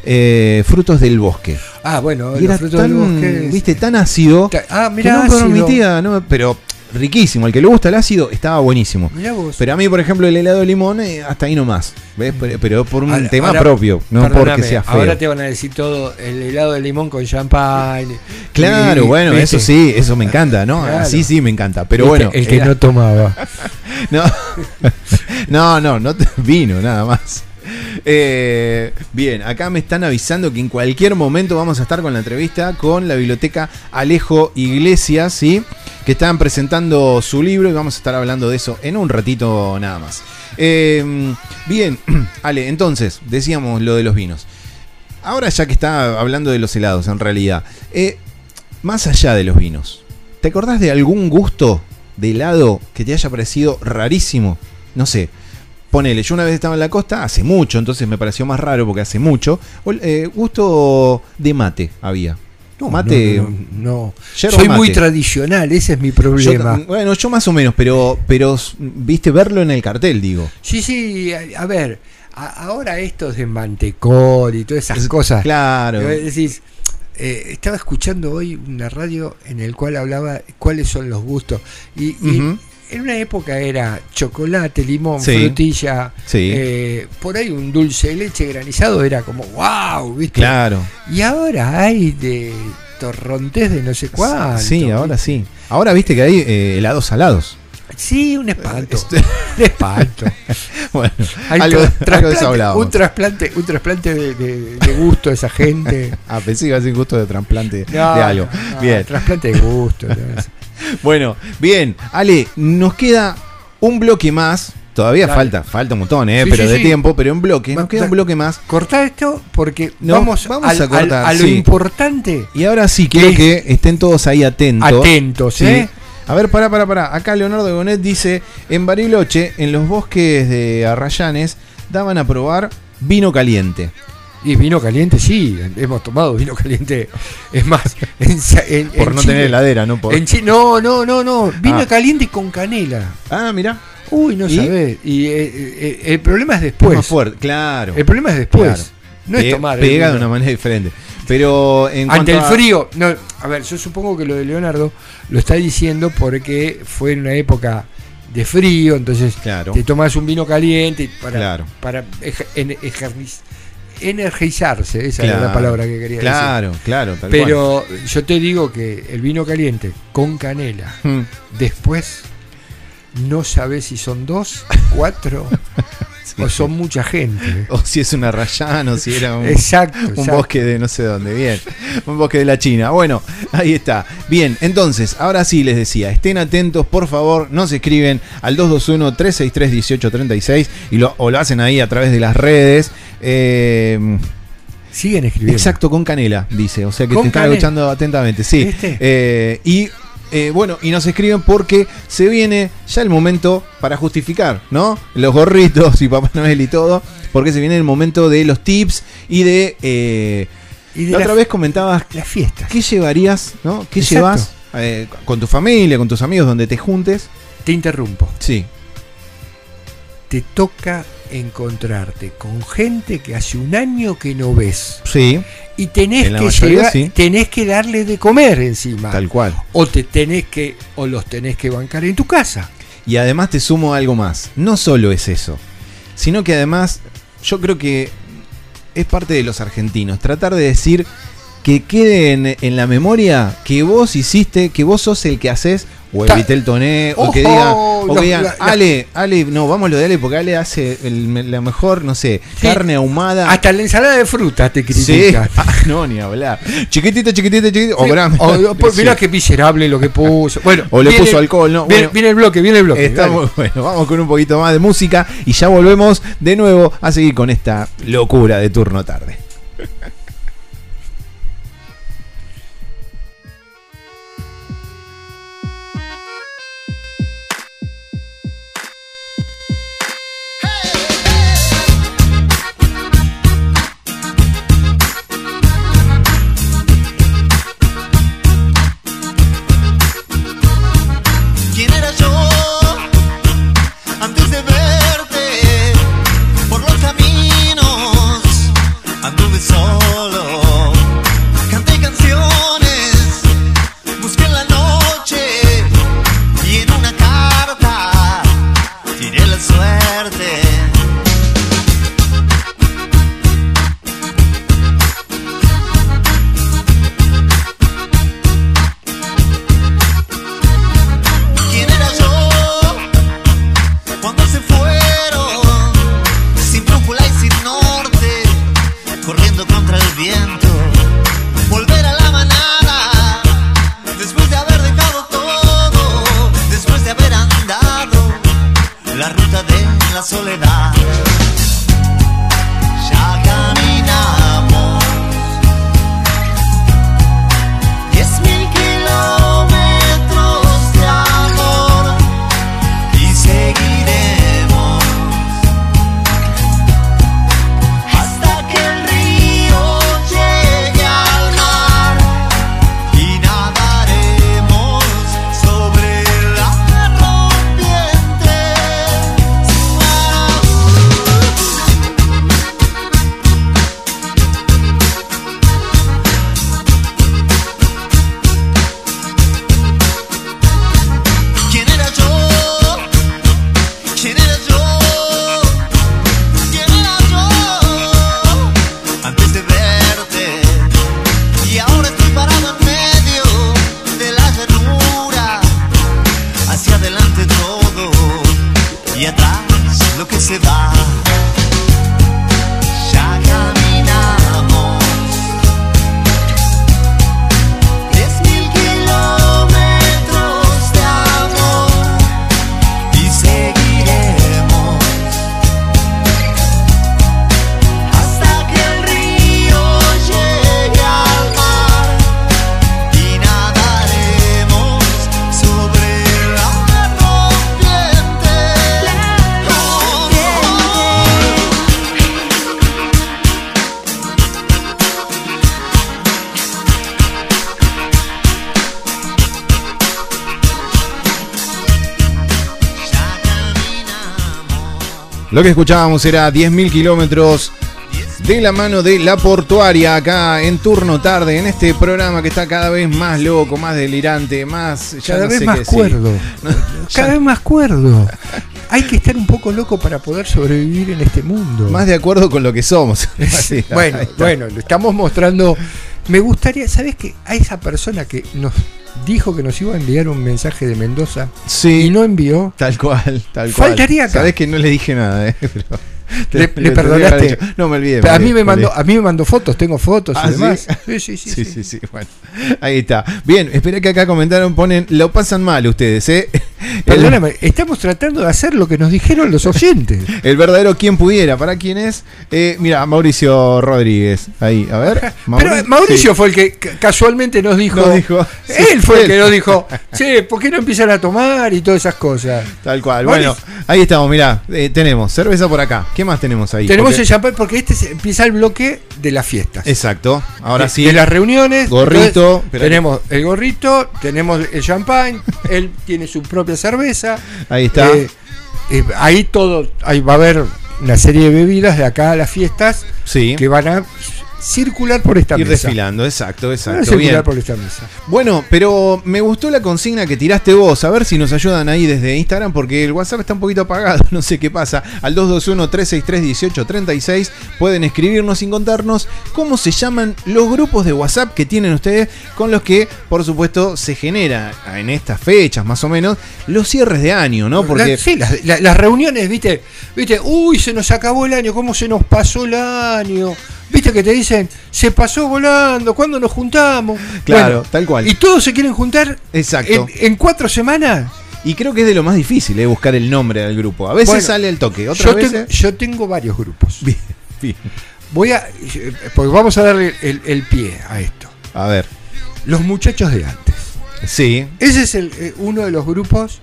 eh, frutos del bosque. Ah, bueno, Y los era frutos tan, del bosque. viste, tan ácido. Ah, mira, no ácido. permitía, no, pero riquísimo. El que le gusta el ácido estaba buenísimo. Pero a mí, por ejemplo, el helado de limón, eh, hasta ahí nomás. ¿Ves? Pero, pero por un Ahora- tema ahora- propio, no porque sea feo. Ahora te van a decir todo el helado de limón con champán. Claro, Y- bueno, eso sí, eso me encanta, ¿no? Claro. Así sí me encanta. Pero Viste, bueno, El que era- no tomaba. no, no, no, no vino nada más. Eh, bien, acá me están avisando que en cualquier momento vamos a estar con la entrevista con la biblioteca Alejo Iglesias, ¿sí? Que están presentando su libro y vamos a estar hablando de eso en un ratito nada más. Eh, bien, Ale, entonces, decíamos lo de los vinos. Ahora ya que está hablando de los helados, en realidad, eh, más allá de los vinos, ¿te acordás de algún gusto de helado que te haya parecido rarísimo? No sé, ponele, yo una vez estaba en la costa, hace mucho, entonces me pareció más raro porque hace mucho, eh, gusto de mate había. No, mate. no, no, no. yerba Soy muy tradicional, ese es mi problema. bueno, yo más o menos, pero, pero viste verlo en el cartel, digo. Sí, sí, a, a ver, a- ahora estos de mantecol y todas esas cosas. Claro. eh, Decís, eh, estaba escuchando hoy una radio en el cual hablaba cuáles son los gustos. Y. en una época era chocolate, limón, Sí. frutilla, Sí. eh, por ahí un dulce de leche granizado era como wow, ¿viste? Claro. Y ahora hay de torrontés de no sé cuánto. Sí, ahora sí. Ahora viste que hay eh, helados salados. Sí, un espanto. Este- Un espanto. Bueno, Hay algo, algo un trasplante, un trasplante de, de- de gusto a esa gente. Ah, pensé que iba a ser gusto de trasplante No, de algo. no, bien. Trasplante de gusto. Bueno, bien. Ale, nos queda un bloque más. Todavía Dale. falta, falta un montón, ¿eh? Sí, pero sí, de sí. tiempo, pero en bloque. Va- Nos queda da- un bloque más. Cortá esto porque No, vamos, vamos al- a cortar, al- a lo importante. Y ahora sí, quiero que estén todos ahí atentos. Atentos, Sí. ¿eh? A ver, pará, pará, pará. Acá Leonardo de Bonet dice: En Bariloche, en los bosques de Arrayanes, daban a probar vino caliente. Y vino caliente, sí, hemos tomado vino caliente. Es más, en, Sa- en- Por en no Chile- tener heladera, ¿no? Por... en Chi- no, no, no, no. Vino Ah. caliente con canela. Ah, mira. Uy, no ¿Y? sabés. Y eh, eh, el problema es Más después. fuerte, claro. El problema es después. Claro. No es tomar. Pega de una manera diferente. Pero en Ante el a- frío, no, a ver, yo supongo que lo de Leonardo lo está diciendo porque fue en una época de frío, entonces Claro. te tomas un vino caliente para, Claro. para energizarse, esa Claro, es la palabra que quería Claro, claro, decir. Pero yo te digo que el vino caliente con canela, cual. Mm. después no sabes si son dos, cuatro Sí. o son mucha gente. O si es una rayana, o si era un, Exacto, un exacto. bosque de no sé dónde. Bien, un bosque de la China. Bueno, ahí está. Bien, entonces, ahora sí les decía, estén atentos, por favor, nos escriben al 221-363-1836 y lo, o lo hacen ahí a través de las redes. Eh, Siguen escribiendo. exacto, con canela, dice. O sea que te están canela. escuchando atentamente. Sí. Eh, y eh, bueno, y nos escriben porque se viene ya el momento para justificar, ¿no? Los gorritos y Papá Noel y todo, porque se viene el momento de los tips y de... eh, Y de la la- otra vez comentabas, las fiestas. ¿qué llevarías, ¿no? ¿Qué Exacto. llevas eh, con tu familia, con tus amigos, donde te juntes? Te interrumpo. Sí, te toca encontrarte con gente que hace un año que no ves sí, y tenés que mayoría, llevar- sí. tenés que darle de comer encima tal cual. o te tenés que o los tenés que bancar en tu casa Y además te sumo algo más. No solo es eso, sino que además yo creo que es parte de los argentinos. Tratar de decir que quede en, la memoria que vos hiciste, que vos sos el que haces, o el Ta- Vitel Toné, o que diga, o que digan, Ale, Ale, no, vamos lo de Ale, porque Ale hace el- la mejor, no sé, Sí. carne ahumada. hasta la ensalada de fruta te Sí, critican Ah, no, ni hablar. Chiquitito, chiquitito, chiquitito, o Sí, grande. o- pues, mirá qué miserable lo que puso bueno O le viene- puso alcohol, ¿no? viene, Bueno. viene el bloque viene el bloque dale. muy bueno. Vamos con un poquito más de música y ya volvemos de nuevo a seguir con esta locura de turno tarde. Lo que escuchábamos era 10.000 kilómetros de la mano de la portuaria acá en turno tarde, en este programa que está cada vez más loco, más delirante, más... Ya Cada no vez sé más qué cuerdo. Cada vez más cuerdo. Hay que estar un poco loco para poder sobrevivir en este mundo. más de acuerdo con lo que somos. Así, bueno, bueno, lo estamos mostrando. Me gustaría, ¿sabes qué? A esa persona que nos dijo que nos iba a enviar un mensaje de Mendoza Sí. y no envió. Tal cual, tal cual. Faltaría acá. Sabés que no le dije nada, eh. Pero te- ¿Le, te- le te perdonaste? No, me olvidé. Pero a mí me olvidé, mandó, a mí me mandó fotos, tengo fotos ¿Ah, y demás. sí, sí. Sí, sí. sí, sí, bueno. Ahí está. Bien, espera que acá comentaron, ponen, lo pasan mal ustedes, ¿eh? Perdóname, estamos tratando de hacer lo que nos dijeron los oyentes. el verdadero quien pudiera. ¿Para quién es? Eh, mira, Mauricio Rodríguez. Ahí, a ver. Pero Mauricio fue el que ca- casualmente nos dijo. Nos dijo, sí, él fue el que nos dijo, che, ¿por qué no empiezan a tomar y todas esas cosas? Tal cual. Bueno, ahí estamos, mirá. eh, tenemos cerveza por acá. ¿Qué más tenemos ahí? Tenemos Porque- el champán porque este empieza el bloque de las fiestas. Exacto. Ahora de, sí. De las reuniones. Gorrito, Entonces, tenemos el gorrito, tenemos el champán, él tiene su propia cerveza. Ahí está. Eh, eh, ahí todo, ahí va a haber una serie de bebidas de acá a las fiestas sí. que van a circular por esta Ir mesa. desfilando, exacto, Van a exacto. circular Bien. por esta mesa. Bueno, pero me gustó la consigna que tiraste vos. A ver si nos ayudan ahí desde Instagram, porque el WhatsApp está un poquito apagado. No sé qué pasa. Al 221-363-1836 pueden escribirnos sin contarnos cómo se llaman los grupos de WhatsApp que tienen ustedes, con los que, por supuesto, se genera en estas fechas más o menos los cierres de año, ¿no? Porque. La- sí, las, la- las reuniones, viste, viste, uy, se nos acabó el año, ¿cómo se nos pasó el año? Viste que te dicen, se pasó volando, ¿cuándo nos juntamos? Claro, tal cual. Y todos se quieren juntar Exacto. en, en cuatro semanas. Y creo que es de lo más difícil, ¿eh? buscar el nombre del grupo. A veces Bueno, sale al toque, otras Yo, veces. tengo, yo tengo varios grupos. Bien, bien. Voy a. Porque vamos a darle el, el pie a esto. A ver. Los muchachos de antes. Sí, Ese es el, eh, uno de los grupos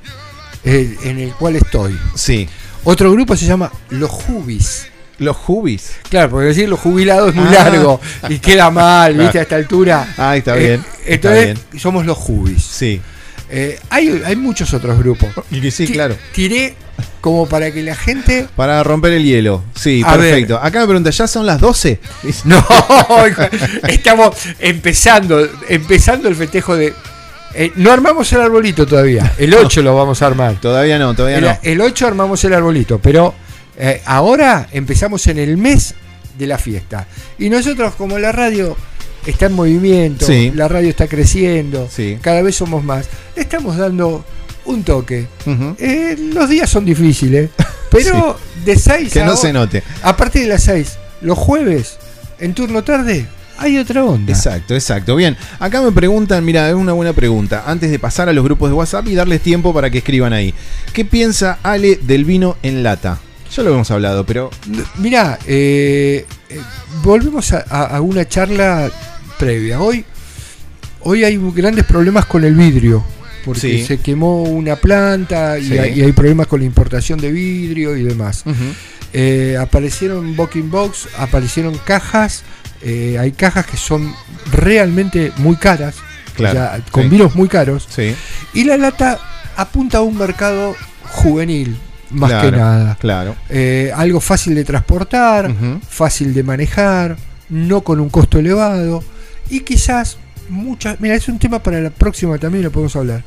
eh, en el cual estoy. sí. Otro grupo se llama Los Jubis. Los Jubis. Claro, porque decir los jubilados es muy Ah. largo y queda mal. ¿viste? A esta altura. Ah, está Eh, bien. entonces, está somos los Jubis. Sí. Eh, hay, hay muchos otros grupos. Y que sí, claro. Tiré como para que la gente. Para romper el hielo. Sí, A perfecto. Acá me pregunta, ¿ya son las 12? No, estamos empezando, empezando el festejo de. eh, no armamos el arbolito todavía. El 8 lo vamos a armar. Todavía no, todavía El, no. el 8 armamos el arbolito, pero eh, ahora empezamos en el mes de la fiesta. Y nosotros, como la radio está en movimiento, Sí. la radio está creciendo, Sí. cada vez somos más, le estamos dando un toque. Eh, los días son difíciles, pero de 6 Que a no o- se note. a partir de las 6, los jueves, en turno tarde, hay otra onda. Exacto, exacto. Bien, acá me preguntan, mira, es una buena pregunta. Antes de pasar a los grupos de WhatsApp y darles tiempo para que escriban ahí. ¿Qué piensa Ale del vino en lata? Ya lo hemos hablado, pero Mirá, eh, eh, volvemos a, una charla previa. Hoy, hoy hay grandes problemas con el vidrio, porque Sí. se quemó una planta y, Sí. hay, y hay problemas con la importación de vidrio y demás. Eh, aparecieron Booking Box, aparecieron cajas, eh, hay cajas que son realmente muy caras, Claro, o sea, con sí. vinos muy caros, sí. y la lata apunta a un mercado juvenil, más Claro, que nada. Claro. Eh, algo fácil de transportar, fácil de manejar, no con un costo elevado y quizás muchas. Mira, es un tema para la próxima también lo podemos hablar.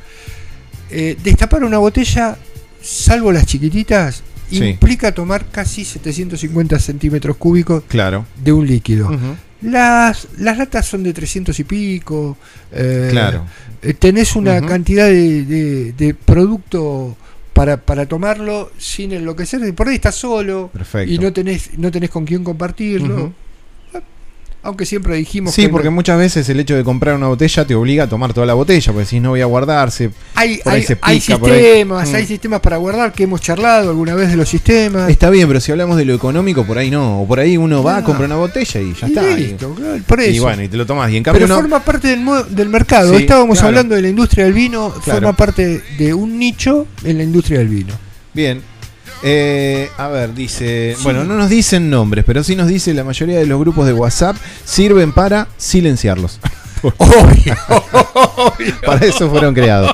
Eh, destapar una botella, salvo las chiquititas, Sí. implica tomar casi 750 centímetros cúbicos Claro. de un líquido. Las, las latas son de 300 y pico. eh, Claro. tenés una cantidad de, de- de producto para, para tomarlo sin enloquecer. Por ahí estás solo Perfecto. y no tenés, no tenés con quién compartirlo. Aunque siempre dijimos Sí, que porque muchas veces el hecho de comprar una botella te obliga a tomar toda la botella, porque si no voy a guardarse. hay, por ahí hay, se hay pica, por ahí- sistemas, Mm. hay sistemas para guardar que hemos charlado alguna vez de los sistemas. Está bien, pero si hablamos de lo económico, por ahí no. O por ahí uno va, No. compra una botella y ya Y está. Y- listo, claro, por Y, eso. bueno, y te lo tomas. Y en cambio Pero no. forma parte del, del mercado. Sí, Estábamos claro. hablando de la industria del vino, Claro. forma parte de un nicho en la industria del vino. Bien. Eh, a ver, dice. Sí. Bueno, no nos dicen nombres, pero sí nos dice la mayoría de los grupos de WhatsApp sirven para silenciarlos. Obvio, Para eso fueron creados.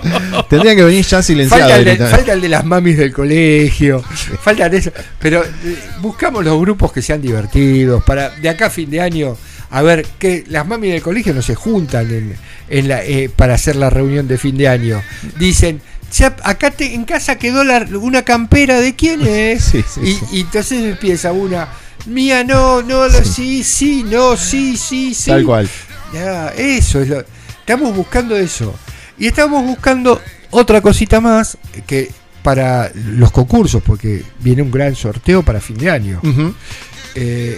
Tendrían que venir ya silenciados. Falta el, de, directamente. falta el de las mamis del colegio, falta de eso. Pero eh, buscamos los grupos que sean divertidos. Para de acá a fin de año, a ver, que las mamis del colegio no se juntan en, en la, eh, para hacer la reunión de fin de año. Dicen, "Ya, acá te- en casa quedó la- una campera de quién es. Sí, sí, y, sí. y entonces empieza una, mía no, no, lo- sí, sí, no, sí, sí, sí. Tal cual. Ya, eso es lo. Estamos buscando eso. Y estamos buscando otra cosita más que para los concursos, porque viene un gran sorteo para fin de año. Ujú. Eh,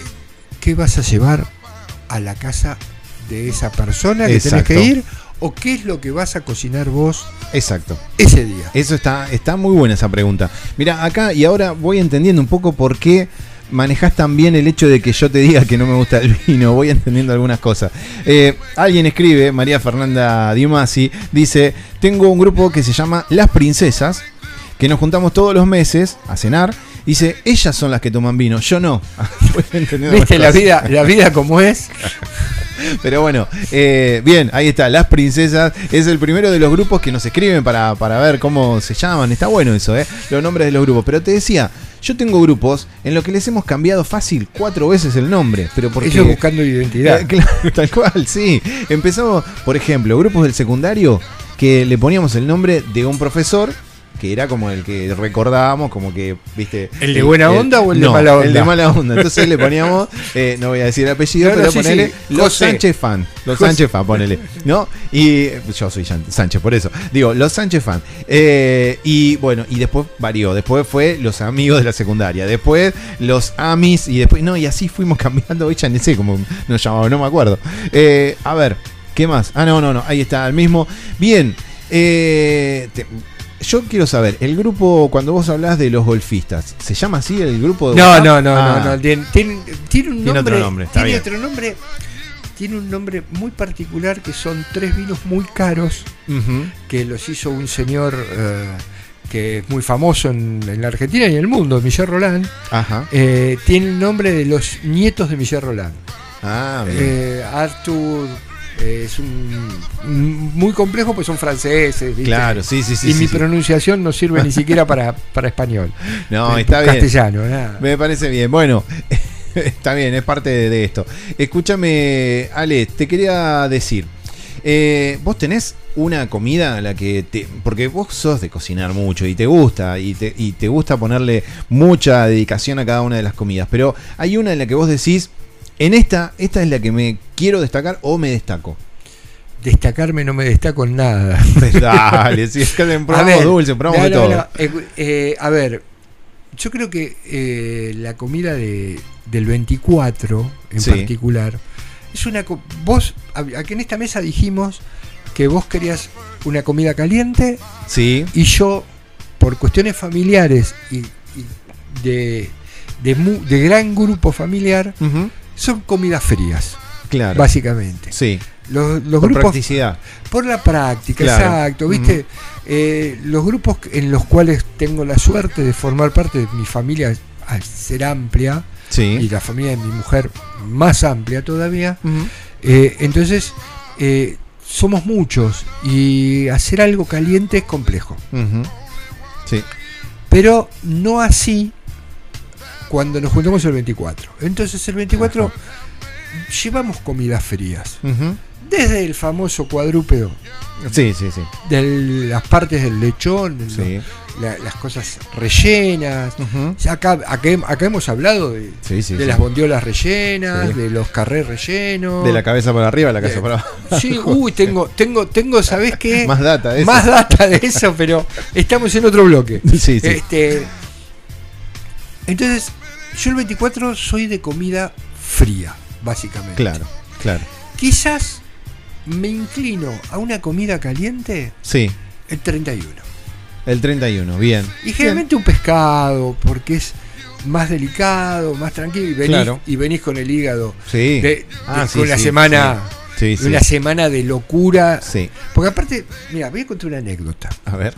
¿Qué vas a llevar a la casa de esa persona que Exacto. tenés que ir? ¿O qué es lo que vas a cocinar vos Exacto. ese día? Eso está, está muy buena esa pregunta. Mira, acá y ahora voy entendiendo un poco por qué manejas tan bien el hecho de que yo te diga que no me gusta el vino. Voy entendiendo algunas cosas. Eh, alguien escribe, María Fernanda Diomasi, dice, tengo un grupo que se llama Las Princesas, que nos juntamos todos los meses a cenar. Dice, ellas son las que toman vino, yo no. ¿Viste la vida, la vida como es? Pero bueno, eh, bien, ahí está, Las Princesas es el primero de los grupos que nos escriben para, para ver cómo se llaman. Está bueno eso, ¿eh? Los nombres de los grupos. Pero te decía, yo tengo grupos en los que les hemos cambiado fácil cuatro veces el nombre. Pero porque... Ellos buscando identidad. Eh, claro, tal cual, sí. Empezamos, por ejemplo, grupos del secundario que le poníamos el nombre de un profesor que era como el que recordábamos, como que, viste. ¿El de buena onda o el de mala onda? El de mala onda. Entonces le poníamos, eh, no voy a decir el apellido, No, no, pero sí, ponele sí, Los José. Sánchez fan. Los José. Sánchez fan, ponele. ¿No? Y eh, yo soy Sánchez, por eso. Digo, los Sánchez fan. Eh, y bueno, y después varió. Después fue los amigos de la secundaria. Después los amis. Y después, no, y así fuimos cambiando. Hoy ya ni sé cómo nos llamaba, no me acuerdo. Eh, a ver, ¿qué más? Ah, no, no, no. Ahí está, el mismo. Bien. eh, te- yo quiero saber, el grupo, cuando vos hablás de los golfistas, ¿se llama así el grupo de No, WhatsApp? no, no, Ah, no, no. Tiene, tiene- tiene un Tiene nombre. otro nombre, está tiene bien. otro nombre. Tiene un nombre muy particular que son tres vinos muy caros que los hizo un señor eh, que es muy famoso en, en la Argentina y en el mundo, Michel Roland. Ajá. Eh, tiene el nombre de los nietos de Michel Roland. Ah, bien. Eh, Arthur es un, muy complejo, pues son franceses. ¿viste? Claro, sí, sí, sí. y sí, mi sí. pronunciación no sirve ni siquiera para, para español. No, Eh, está bien. Castellano. Me parece bien. Bueno, está bien, es parte de, de esto. Escúchame, Ale, te quería decir. eh, vos tenés una comida a la que te. Porque vos sos de cocinar mucho y te gusta, y te, y te gusta ponerle mucha dedicación a cada una de las comidas. Pero hay una en la que vos decís. En esta, esta es la que me quiero destacar o me destaco. Destacarme no me destaco en nada. Dale, si es que ver, dulce, de no, no, todo. no, eh, eh, a ver, yo creo que eh, la comida de, del 24 en Sí. particular es una. Vos, aquí en esta mesa dijimos que vos querías una comida caliente Sí, y yo, por cuestiones familiares y, y de, de, de gran grupo familiar, ujú, son comidas frías, claro. básicamente. Sí, Los, los por grupos practicidad. por la práctica, Claro. exacto, ¿viste? Eh, los grupos en los cuales tengo la suerte de formar parte de mi familia, al ser amplia, y Sí. la familia de mi mujer más amplia todavía, eh, entonces eh, somos muchos y hacer algo caliente es complejo. Sí. Pero no así cuando nos juntamos el 24. Entonces el 24 llevamos comidas frías. Desde el famoso cuadrúpedo, Sí, sí, sí. de las partes del lechón, Sí. lo- la- las cosas rellenas. Ya Acá, acá, acá hemos hablado de, Sí, sí, de sí. las bondiolas rellenas, de los carrés rellenos. De la cabeza para arriba la cabeza De- para abajo. Sí, uy, tengo, tengo, tengo, ¿sabés qué? Más data de eso. Más data de eso, pero estamos en otro bloque. Sí, sí. Este, entonces, yo el 24 soy de comida fría, básicamente. Claro, claro. Quizás me inclino a una comida caliente Sí, el 31. el 31, bien. Y generalmente un pescado, porque es más delicado, más tranquilo, y venís, Claro. y venís con el hígado. Sí. De, de- Ah, sí, con una sí, semana. Sí, sí. Una semana de locura. Sí. Porque aparte, mira, voy a contar una anécdota. A ver.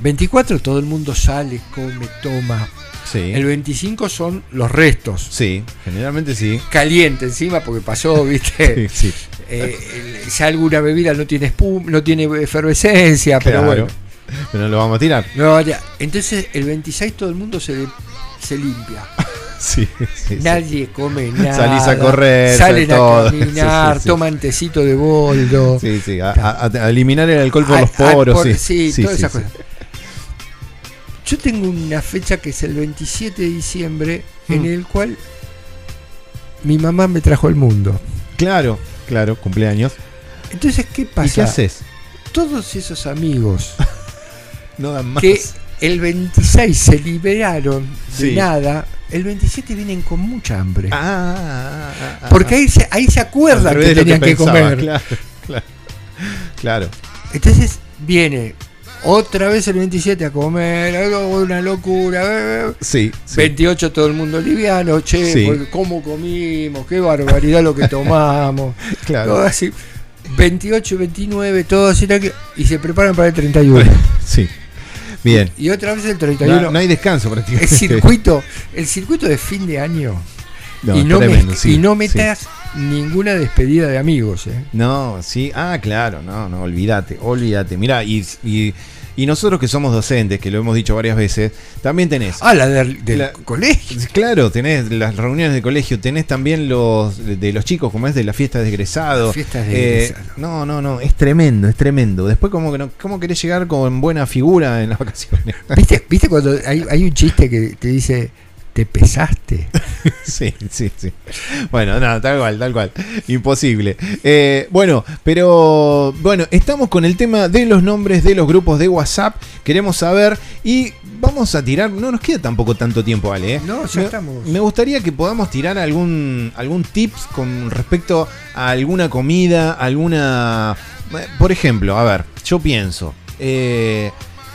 24 todo el mundo sale, come, toma. Sí. El 25 son los restos. Sí, generalmente sí. Caliente encima porque pasó, Sí, ¿viste? sí. eh, el- ya alguna bebida no tiene espuma, no tiene efervescencia, pero Claro. bueno. Pero no lo vamos a tirar. No. Entonces el 26 todo el mundo se, se limpia. Sí, sí, sí. Nadie come nada. Salís a correr, Salen sale todo. a caminar, Sí, sí, sí. toman tecito de boldo. Sí, sí, a, a- a eliminar el alcohol por A- los a- poros. por- sí, sí, todas esas sí. cosas. Yo tengo una fecha que es el 27 de diciembre en Hmm. el cual mi mamá me trajo al mundo. Claro, claro, cumpleaños. Entonces, ¿qué pasa? ¿Y qué haces? Todos esos amigos No dan más. que el 26 se liberaron de Sí. nada, el 27 vienen con mucha hambre. Ah, ah, ah, ah, Porque ah. ahí se, ahí se acuerdan que de tenían que, pensaba, comer. Claro, claro. Claro. Entonces viene otra vez el 27 a comer, una locura. eh, eh. Sí, sí. 28 todo el mundo liviano, che, Sí. cómo comimos, qué barbaridad lo que tomamos. Claro. Todo así. 28 y 29, todo así, y se preparan para el 31. Sí. Bien. Y otra vez el 31. No, no hay descanso el prácticamente. circuito, el circuito de fin de año. No, y, no tremendo, mez- sí, y no sí. Ninguna despedida de amigos. ¿eh? No, sí, ah, claro, no, no, olvídate, olvídate. Mira, y, y, y nosotros que somos docentes, que lo hemos dicho varias veces, también tenés. Ah, la del, del La- colegio. Claro, tenés las reuniones de colegio, tenés también los de los chicos, como es de las fiestas de egresado. Las fiestas de Eh, egresado. No, no, no, es tremendo, es tremendo. Después, no, ¿cómo querés llegar con buena figura en las vacaciones? ¿Viste, ¿Viste cuando hay, hay un chiste que te dice, te pesaste? Sí, sí, sí. Bueno, nada, tal cual, tal cual. Imposible. Eh, bueno, pero bueno, estamos con el tema de los nombres de los grupos de WhatsApp. Queremos saber y vamos a tirar. No nos queda tampoco tanto tiempo, Ale. ¿eh? No, ya me, estamos. Me gustaría que podamos tirar algún, algún tips con respecto a alguna comida, alguna. eh, Por ejemplo, a ver, yo pienso. eh,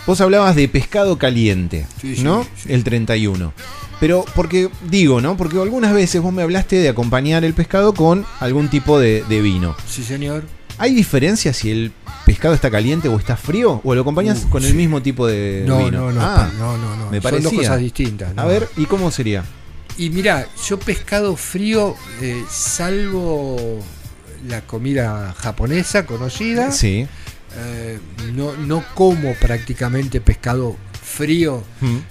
vos hablabas de pescado caliente, Sí, sí, ¿no? sí. El 31. Pero porque digo, ¿no? Porque algunas veces vos me hablaste de acompañar el pescado con algún tipo de, de vino. Sí, señor. ¿Hay diferencia si el pescado está caliente o está frío? ¿O lo acompañas Uh, con el mismo tipo de No, vino? no, no, Ah, no, no, no. me Son dos parecía. cosas distintas. ¿no? A ver, ¿y cómo sería? Y mira, yo pescado frío, eh, salvo la comida japonesa conocida, Sí. eh, no, no como prácticamente pescado frío. Mm. Eh,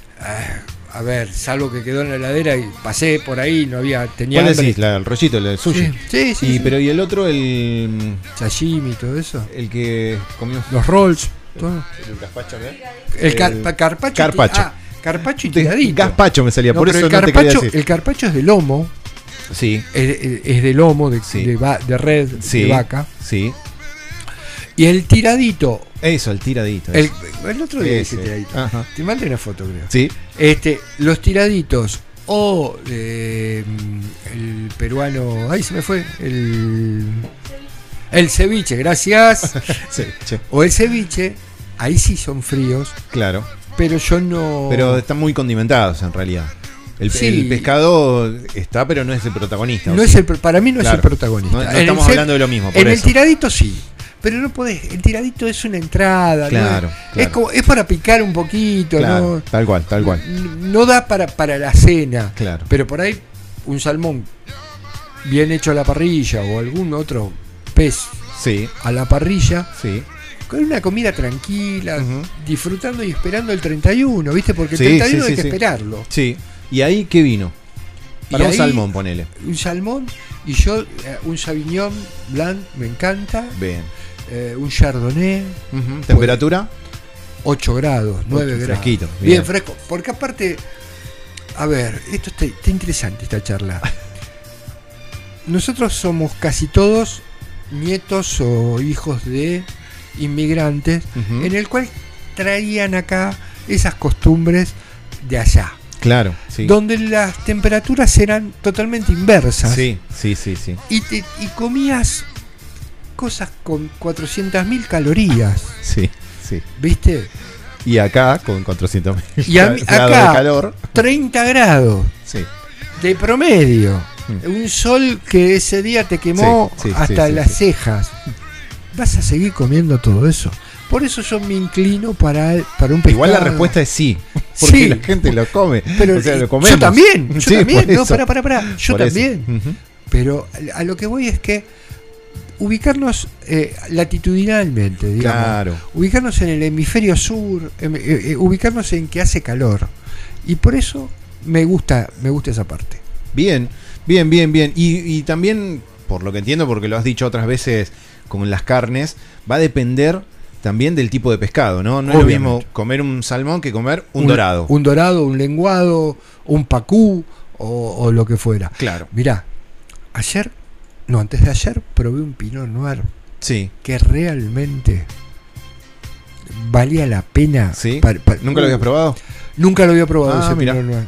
a ver, salvo que quedó en la heladera y pasé por ahí, no había, tenía ¿Cuál hambre. decís? La- el rollito, el sushi. Sí, sí, sí, y, sí. Pero ¿y el otro, el, Sashimi y todo eso. el que comió? Los rolls. todo. El gazpacho. El, El carpacho. carpaccio. Ah, carpaccio y tiradito. Gazpacho me salía, No, por eso el no te decir. el carpaccio es de lomo, Sí, es, de lomo, de, Sí. de red, sí. de vaca. Sí. Y el tiradito, Eso, el tiradito. el, el otro día Ese. tiradito. Ajá. Te mandé una foto, creo. Sí. Este, los tiraditos o eh, el peruano, ay se me fue, el el ceviche, gracias. Sí, o el ceviche, ahí sí son fríos, claro. pero yo no Pero están muy condimentados en realidad. El, Sí. el pescado está, pero no es el protagonista. ¿o no sí? es el para mí no Claro. es el protagonista. No- el estamos hablando de lo mismo, por en el eso. tiradito sí. Pero no podés, el tiradito es una entrada, ¿no? Claro, Es, claro. como, es para picar un poquito, Claro, ¿no? tal cual, tal cual. No da para, para la cena. Claro. Pero por ahí un salmón bien hecho a la parrilla o algún otro pez Sí, a la parrilla sí. con una comida tranquila, disfrutando y esperando el 31, ¿viste? Porque el Sí, 31 sí, hay sí, que esperarlo. Sí. ¿Y ahí qué vino? Para Y un ahí- salmón, ponele. Un salmón y yo eh, un sauvignon blanc me encanta, Bien. Eh, un chardonnay Ujú. ¿Temperatura? 8 grados, 9 Ocho, grados. fresquito, Bien. bien. fresco. Porque aparte, a ver, esto está, está interesante esta charla. Nosotros somos casi todos nietos o hijos de inmigrantes, en el cual traían acá esas costumbres de allá, Claro, sí. donde las temperaturas eran totalmente inversas. Sí, sí, sí, sí. Y, te- y comías cosas con 400.000 calorías, Sí, sí. ¿viste? Y acá, con 400 Y a mí- grados de acá- calor. 30 grados. Sí. de promedio. Mm. Un sol que ese día te quemó Sí, sí, hasta sí, las cejas. Vas a seguir comiendo todo eso. Por eso yo me inclino para, para un pescado. Igual la respuesta es sí. Porque Sí. la gente lo come. Pero o sea, y- lo comemos. yo también, yo Sí, también. No, eso. para, para, para. Yo Por también. Pero a lo que voy es que ubicarnos eh, latitudinalmente, digamos. Claro. Ubicarnos en el hemisferio sur, em, eh, eh, ubicarnos en que hace calor. Y por eso me gusta, me gusta esa parte. Bien, bien, bien, bien. Y, y también, por lo que entiendo, porque lo has dicho otras veces con las carnes, va a depender también del tipo de pescado, ¿no? No es lo mismo comer un salmón que comer un, dorado. Un dorado, un lenguado, un pacú o, o lo que fuera. Claro. Mirá, ayer, no, antes de ayer probé un Pinot Noir Sí. que realmente valía la pena. ¿Sí? ¿Nunca lo habías probado? Nunca lo había probado Ah, ese mirá. Pinot Noir.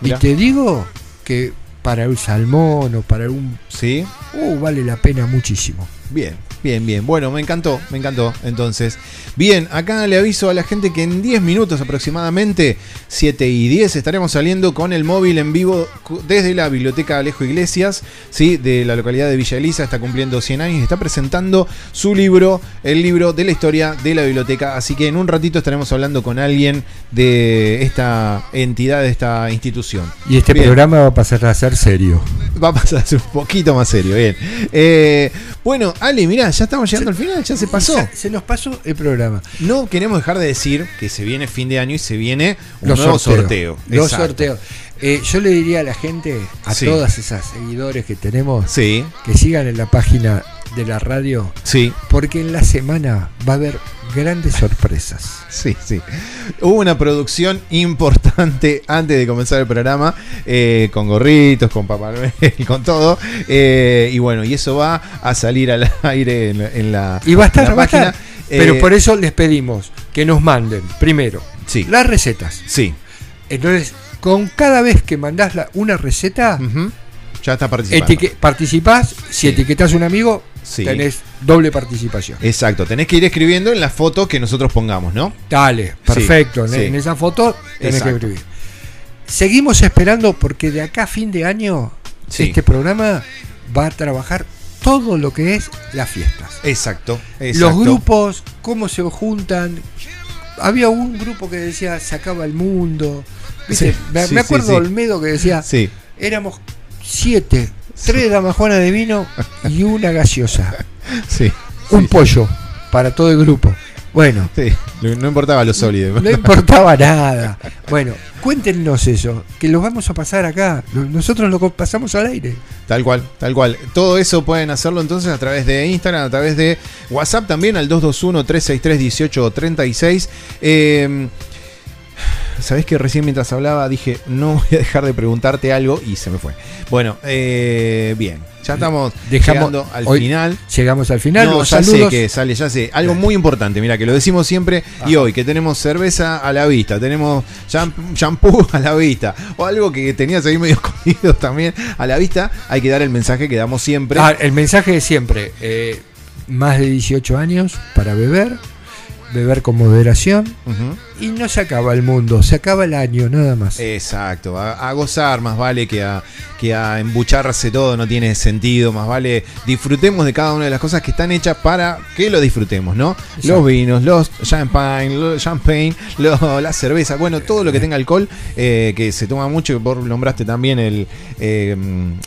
Mirá. Y te digo que para el salmón o para un... Sí. Uh, vale la pena muchísimo. Bien, bien, bien. Bueno, me encantó, me encantó. Entonces, bien, acá le aviso a la gente que en 10 minutos aproximadamente, 7 y 10, estaremos saliendo con el móvil en vivo desde la Biblioteca Alejo Iglesias, ¿sí? de la localidad de Villa Elisa. Está cumpliendo 100 años y está presentando su libro, el libro de la historia de la biblioteca. Así que en un ratito estaremos hablando con alguien de esta entidad, de esta institución. Y este Bien. programa va a pasar a ser serio. Va a pasar a ser un poquito más serio, bien. Eh, bueno, Ale, mirá, ya estamos llegando al final, ya se pasó. Ya se nos pasó el programa. No queremos dejar de decir que se viene fin de año y se viene un Los nuevo sorteo. Los Exacto. sorteos. Eh, yo le diría a la gente, a Sí. todas esas seguidores que tenemos, Sí, que sigan en la página de la radio, sí, porque en la semana va a haber grandes sorpresas. sí, sí. Hubo una producción importante antes de comenzar el programa, eh, con gorritos, con Papá Noel, con todo. eh, y bueno, y eso va a salir al aire en, la- en la, Y va a estar, en la va a. Pero Eh, por eso les pedimos que nos manden, primero, Sí, las recetas. sí. Entonces, con cada vez que mandás la- una receta. Ya está participando. etique- participás, si etiquetás un amigo, Sí. tenés doble participación. Exacto, tenés que ir escribiendo en las fotos que nosotros pongamos, ¿no? Dale, perfecto. en, sí. en esa foto tenés Exacto. que escribir. Seguimos esperando porque de acá a fin de año este programa va a trabajar todo lo que es las fiestas. Exacto, Los grupos, cómo se juntan. Había un grupo que decía se acaba el mundo. ¿Viste? Sí, me, sí, me sí, acuerdo sí. Olmedo que decía Sí, éramos siete, tres damajuanas de vino y una gaseosa. sí. un sí, pollo para todo el grupo. Bueno, Sí, no importaba lo sólido. no importaba nada. Bueno, cuéntenos eso, que lo vamos a pasar acá. Nosotros lo pasamos al aire. Tal cual, tal cual. Todo eso pueden hacerlo entonces a través de Instagram, a través de WhatsApp también al 221-363-1836. Eh, Sabés que recién mientras hablaba dije, no voy a dejar de preguntarte algo y se me fue. Bueno, eh, bien, ya estamos Dejamos- llegando al hoy- final. Llegamos al final, no, los ya saludos. sé que sale, ya sé. Algo muy importante, mira, que lo decimos siempre. Y hoy, que tenemos cerveza a la vista, tenemos shampoo a la vista, o algo que tenías ahí medio escondido también a la vista, hay que dar el mensaje que damos siempre. Ah, el mensaje de siempre, eh, más de 18 años para beber, beber con moderación. Y no se acaba el mundo, se acaba el año, nada más. Exacto, a, a gozar más vale que a, que a embucharse todo, no tiene sentido, más vale disfrutemos de cada una de las cosas que están hechas para que lo disfrutemos, ¿no? Exacto. Los vinos, los champagne, los champagne, lo- la cerveza, bueno, todo lo que tenga alcohol, eh, que se toma mucho, vos nombraste también el, eh,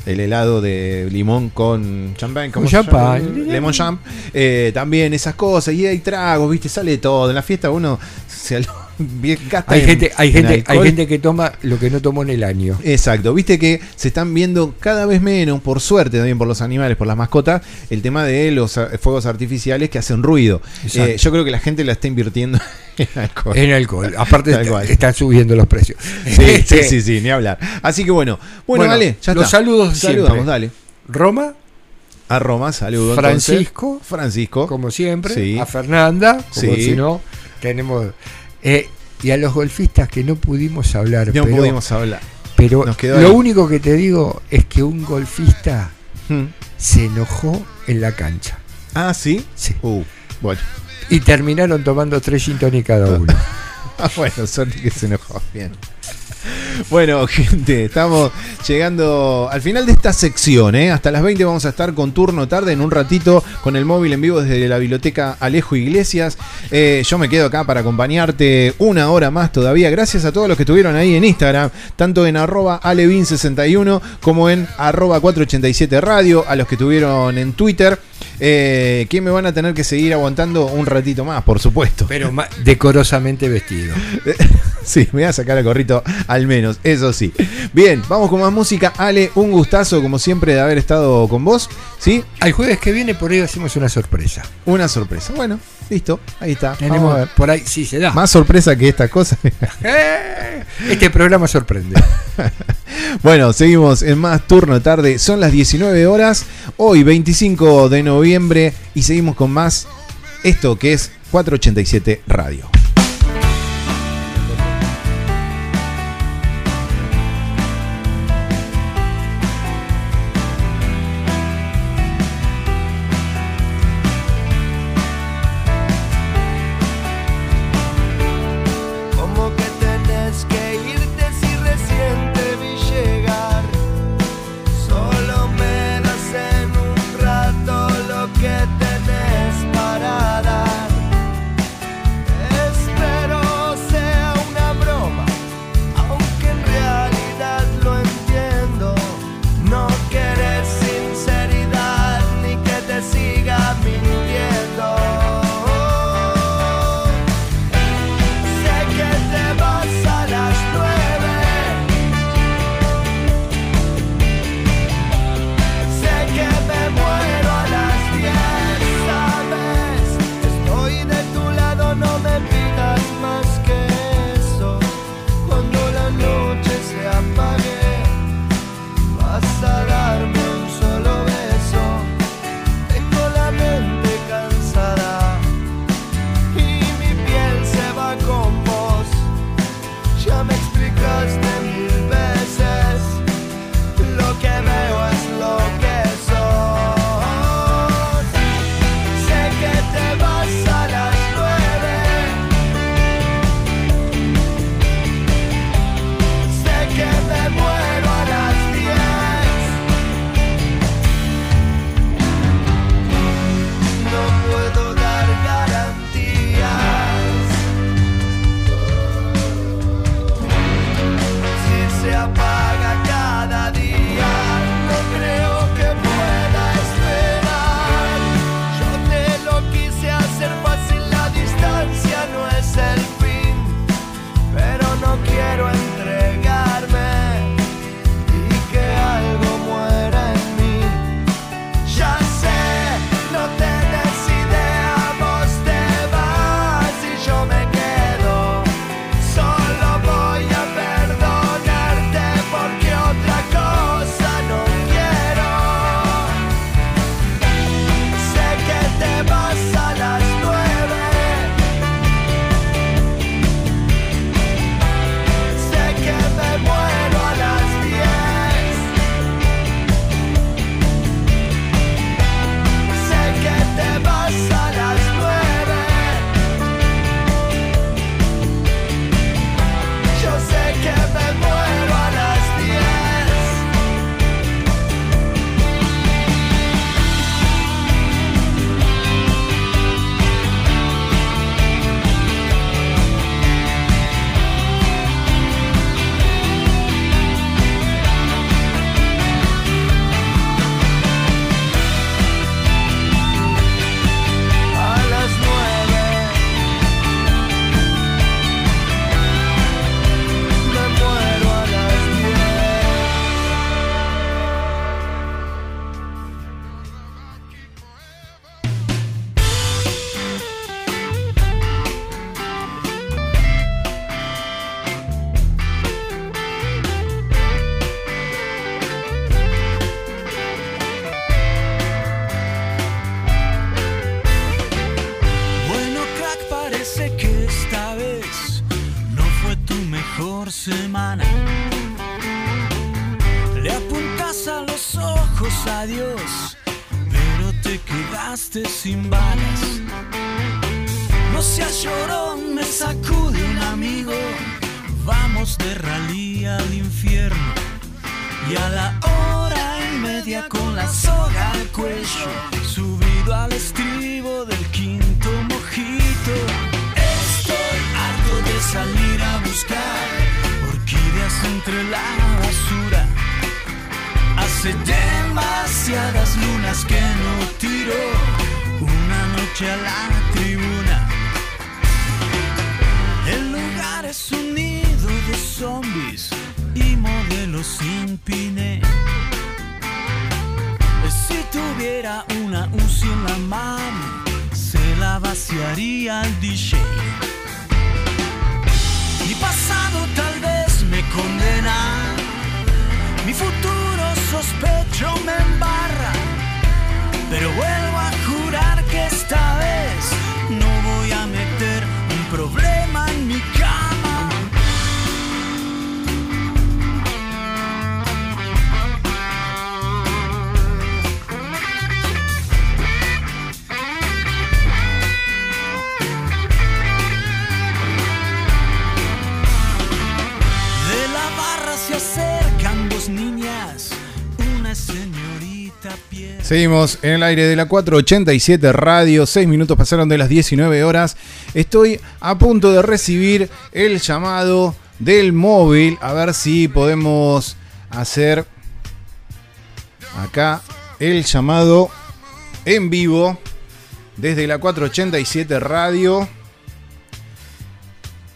el helado de limón con champagne, ¿cómo Con se llama? champagne. Lemon champ, eh, también esas cosas, y hay tragos, viste, sale todo, en la fiesta uno se al- bien gasta Hay en- gente, hay en gente, hay gente que toma lo que no tomó en el año. Exacto, viste que se están viendo cada vez menos, por suerte también por los animales, por las mascotas, el tema de los fuegos artificiales que hacen ruido. Eh, yo creo que la gente la está invirtiendo en alcohol. En alcohol. Aparte está- están subiendo los precios. Sí, sí, sí, sí, ni hablar. Así que bueno, bueno, Bueno, dale, ya los está. saludos Saludamos, siempre. dale. Roma, A Roma, saludo. entonces. Francisco, Francisco. como siempre, Sí. a Fernanda, como Sí. si no, tenemos eh, y a los golfistas que no pudimos hablar, No pero, pudimos hablar. pero nos quedó lo ahí. único que te digo es que un golfista Hmm. se enojó en la cancha Ah, sí. Sí. Uh, bueno. y terminaron tomando tres gin cada uno. Ah, bueno, suerte que se enojó. Bien. Bueno, gente, estamos llegando al final de esta sección. ¿eh? Hasta las 20 vamos a estar con turno tarde en un ratito con el móvil en vivo desde la biblioteca Alejo Iglesias. Eh, yo me quedo acá para acompañarte una hora más todavía. Gracias a todos los que estuvieron ahí en Instagram, tanto en arroba alevin61 como en arroba 487 radio, a los que estuvieron en Twitter. Eh, que me van a tener que seguir aguantando un ratito más, por supuesto. Pero decorosamente vestido. Sí, me voy a sacar el gorrito al menos, eso sí. Bien, vamos con más música. Ale, un gustazo como siempre de haber estado con vos. ¿Sí? Al jueves que viene por ahí hacemos una sorpresa. Una sorpresa. Bueno, listo, ahí está. Tenemos vamos a ver. por ahí, sí, se da. Más sorpresa que esta cosa. Eh, este programa sorprende. bueno, seguimos en más turno tarde. Son las 19 horas, hoy 25 de noviembre y seguimos con más esto que es 487 Radio. Zombies y modelos sin pine. Si tuviera una UCI en la mano, se la vaciaría al DJ. Mi pasado tal vez me condena, mi futuro sospecho me embarra, pero vuelvo a jurar que esta vez Seguimos en el aire de la 487 Radio, 6 minutos pasaron de las 19 horas. Estoy a punto de recibir el llamado del móvil, a ver si podemos hacer acá el llamado en vivo desde la 487 Radio.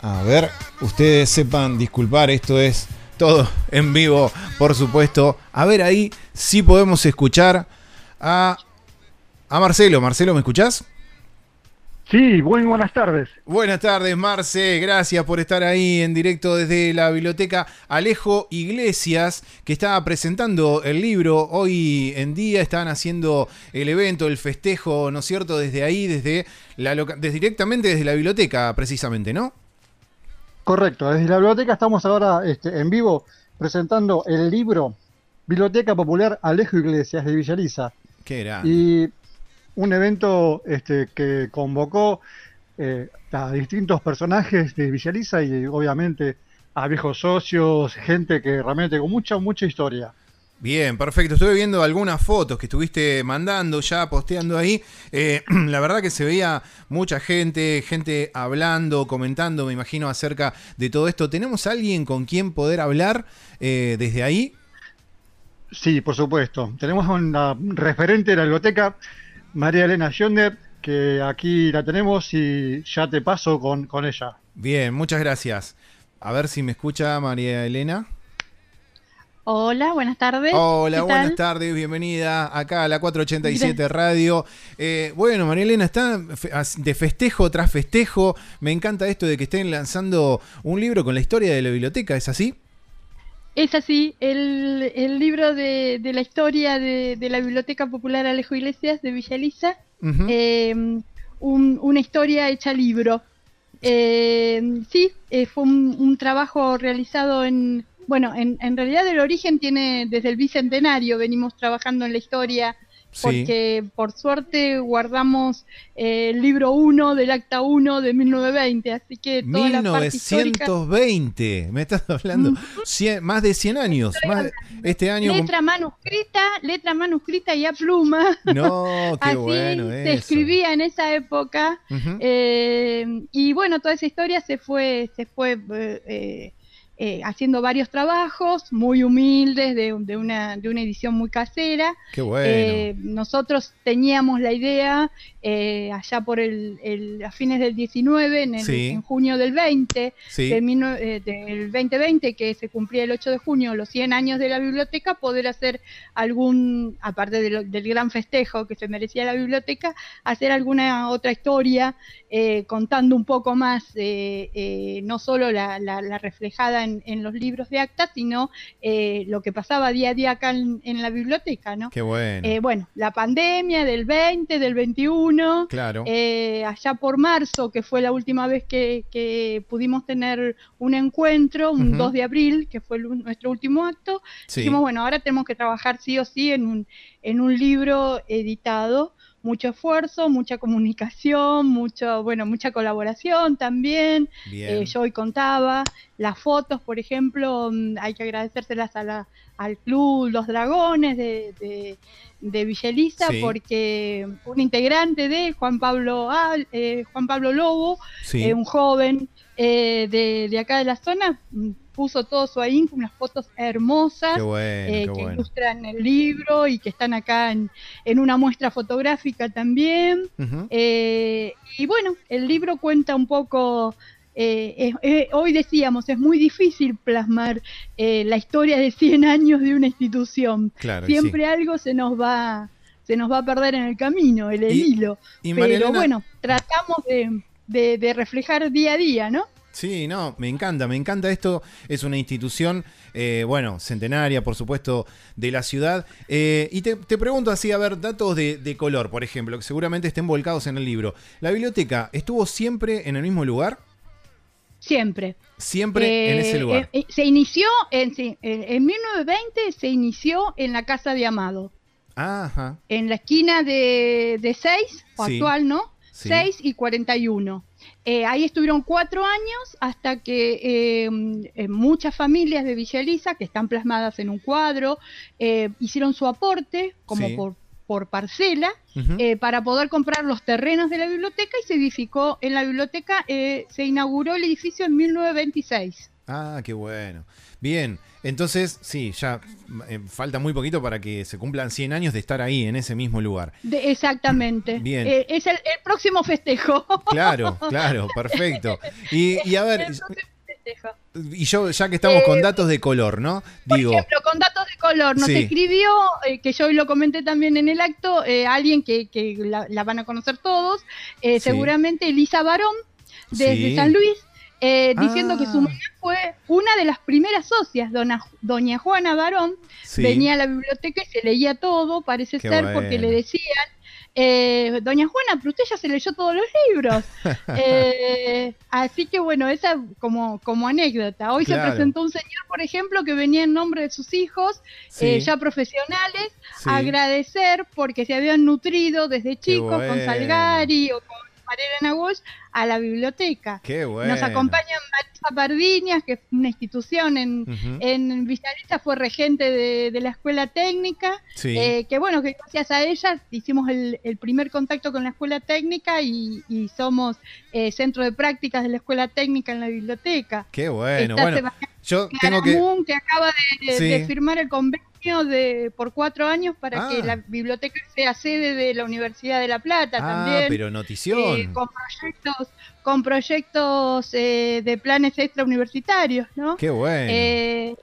A ver, ustedes sepan disculpar, esto es todo en vivo, por supuesto. A ver ahí si podemos escuchar a, a Marcelo. Marcelo, ¿me escuchás? Sí, muy buenas tardes. Buenas tardes, Marce. Gracias por estar ahí en directo desde la biblioteca Alejo Iglesias, que estaba presentando el libro. Hoy en día están haciendo el evento, el festejo, ¿no es cierto? Desde ahí, desde la loca- desde- directamente desde la biblioteca, precisamente, ¿no? Correcto, desde la biblioteca estamos ahora este, en vivo presentando el libro Biblioteca Popular Alejo Iglesias de Villaliza. Qué. Y un evento este, que convocó eh, a distintos personajes de Villaliza y obviamente a viejos socios, gente que realmente con mucha, mucha historia. Bien, perfecto. Estuve viendo algunas fotos que estuviste mandando ya, posteando ahí. Eh, la verdad que se veía mucha gente, gente hablando, comentando, me imagino, acerca de todo esto. ¿Tenemos alguien con quien poder hablar eh, desde ahí? Sí, por supuesto. Tenemos una referente de la biblioteca, María Elena Schonder, que aquí la tenemos y ya te paso con, con ella. Bien, muchas gracias. A ver si me escucha María Elena. Hola, buenas tardes. Hola, ¿Qué buenas tal? tardes, bienvenida acá a la 487 Radio. Eh, bueno, María Elena, está de festejo tras festejo. Me encanta esto de que estén lanzando un libro con la historia de la biblioteca, ¿es así? Es así, el, el libro de, de la historia de, de la Biblioteca Popular Alejo Iglesias de Villa Elisa, eh, un- una historia hecha libro. Eh, sí, eh, fue un, un trabajo realizado en, bueno, en, en realidad el origen tiene desde el bicentenario, venimos trabajando en la historia, Sí. porque por suerte guardamos eh, el libro 1 del acta 1 de 1920, así que toda la parte. 1920, me estás hablando. Cien- más de 100 años. Más de- este año. Letra manuscrita, letra manuscrita y a pluma. No, qué Así bueno se eso. escribía en esa época. Ujú. eh, y bueno, toda esa historia se fue, se fue eh, eh, haciendo varios trabajos muy humildes de, de una, de una edición muy casera. Qué bueno. Eh, nosotros teníamos la idea eh, allá por el, el- a fines del 19, en, el- Sí. en junio del 20, Sí. de mil nue- eh, del 2020, que se cumplía el 8 de junio, los 100 años de la biblioteca, poder hacer algún, aparte de lo- del gran festejo que se merecía la biblioteca, hacer alguna otra historia eh, contando un poco más, eh, eh, no solo la, la- la reflejada en, en los libros de actas, sino eh, lo que pasaba día a día acá en, en la biblioteca, ¿no? Qué bueno. Eh, bueno, la pandemia del 20, del 21, Claro. eh, allá por marzo, que fue la última vez que, que pudimos tener un encuentro, un Ujú. 2 de abril, que fue el- nuestro último acto, Sí. dijimos, bueno, ahora tenemos que trabajar sí o sí en un, en un libro editado, mucho esfuerzo, mucha comunicación, mucho, bueno, mucha colaboración también. Eh, yo hoy contaba las fotos, por ejemplo, mm, hay que agradecérselas a la- al club Los Dragones de, de, de Sí. porque un integrante de Juan Pablo eh, Juan Pablo Lobo, Sí. eh, un joven eh, de, de acá de la zona, mm, puso todo su ahínco, unas fotos hermosas bueno, eh, que bueno. ilustran el libro y que están acá en, en una muestra fotográfica también. Eh, y bueno, el libro cuenta un poco, eh, eh, hoy decíamos, es muy difícil plasmar eh, la historia de 100 años de una institución. Claro, Siempre algo se nos va se nos va a perder en el camino, el, el Y- hilo. y Pero Marielena- bueno, tratamos de, de- de reflejar día a día, ¿no? Sí, no, me encanta, me encanta esto. Es una institución, eh, bueno, centenaria, por supuesto, de la ciudad. Eh, y te, te pregunto así, a ver, datos de, de color, por ejemplo, que seguramente estén volcados en el libro. ¿La biblioteca estuvo siempre en el mismo lugar? Siempre. Siempre en Eh, ese lugar. eh, se inició, en, en, en 1920 se inició en la Casa de Amado, Ajá. en la esquina de, de 6, o Sí. actual, ¿no? Sí. 6 y 41. Eh, ahí estuvieron cuatro años hasta que eh, eh, muchas familias de Villa Elisa, que están plasmadas en un cuadro, eh, hicieron su aporte como Sí. por, por parcela eh, para poder comprar los terrenos de la biblioteca y se edificó en la biblioteca, eh, se inauguró el edificio en 1926. Ah, qué bueno. Bien, entonces, sí, ya eh, falta muy poquito para que se cumplan 100 años de estar ahí, en ese mismo lugar. De- exactamente. Bien. Eh, es el, el próximo festejo. Claro, claro, perfecto. Y, y a ver, El próximo festejo. y yo, ya que estamos con datos de color, ¿no? Digo, Por ejemplo, con datos de color, nos Sí. escribió, eh, que yo hoy lo comenté también en el acto, eh, alguien que, que la, la van a conocer todos, eh, Sí. seguramente Elisa Barón, desde Sí. San Luis, eh, diciendo que Ah. su mamá fue una de las primeras socias, dona- doña Juana Barón, Sí. venía a la biblioteca y se leía todo, parece Qué ser, porque le decían, eh, doña Juana, pero usted ya se leyó todos los libros. Eh, así que bueno, esa como, como anécdota. Hoy Claro. se presentó un señor, por ejemplo, que venía en nombre de sus hijos, Sí. eh, ya profesionales, Sí. a agradecer porque se habían nutrido desde chicos con. Salgari o con A la biblioteca. qué bueno. Nos acompaña Marisa Pardiñas, que es una institución en, Ujú. en Villarista, fue regente de, de la escuela técnica, Sí. eh, que bueno, que gracias a ella hicimos el, el primer contacto con la escuela técnica y, y somos eh, centro de prácticas de la escuela técnica en la biblioteca. Qué bueno. Está Bueno, Sebastián yo tengo que... Acaba de, de- Sí. de firmar el convenio de por cuatro años para Ah. que la biblioteca sea sede de la Universidad de La Plata Ah, también. pero notición. eh, con proyectos, con proyectos eh, de planes extrauniversitarios, ¿no? Qué bueno. Eh,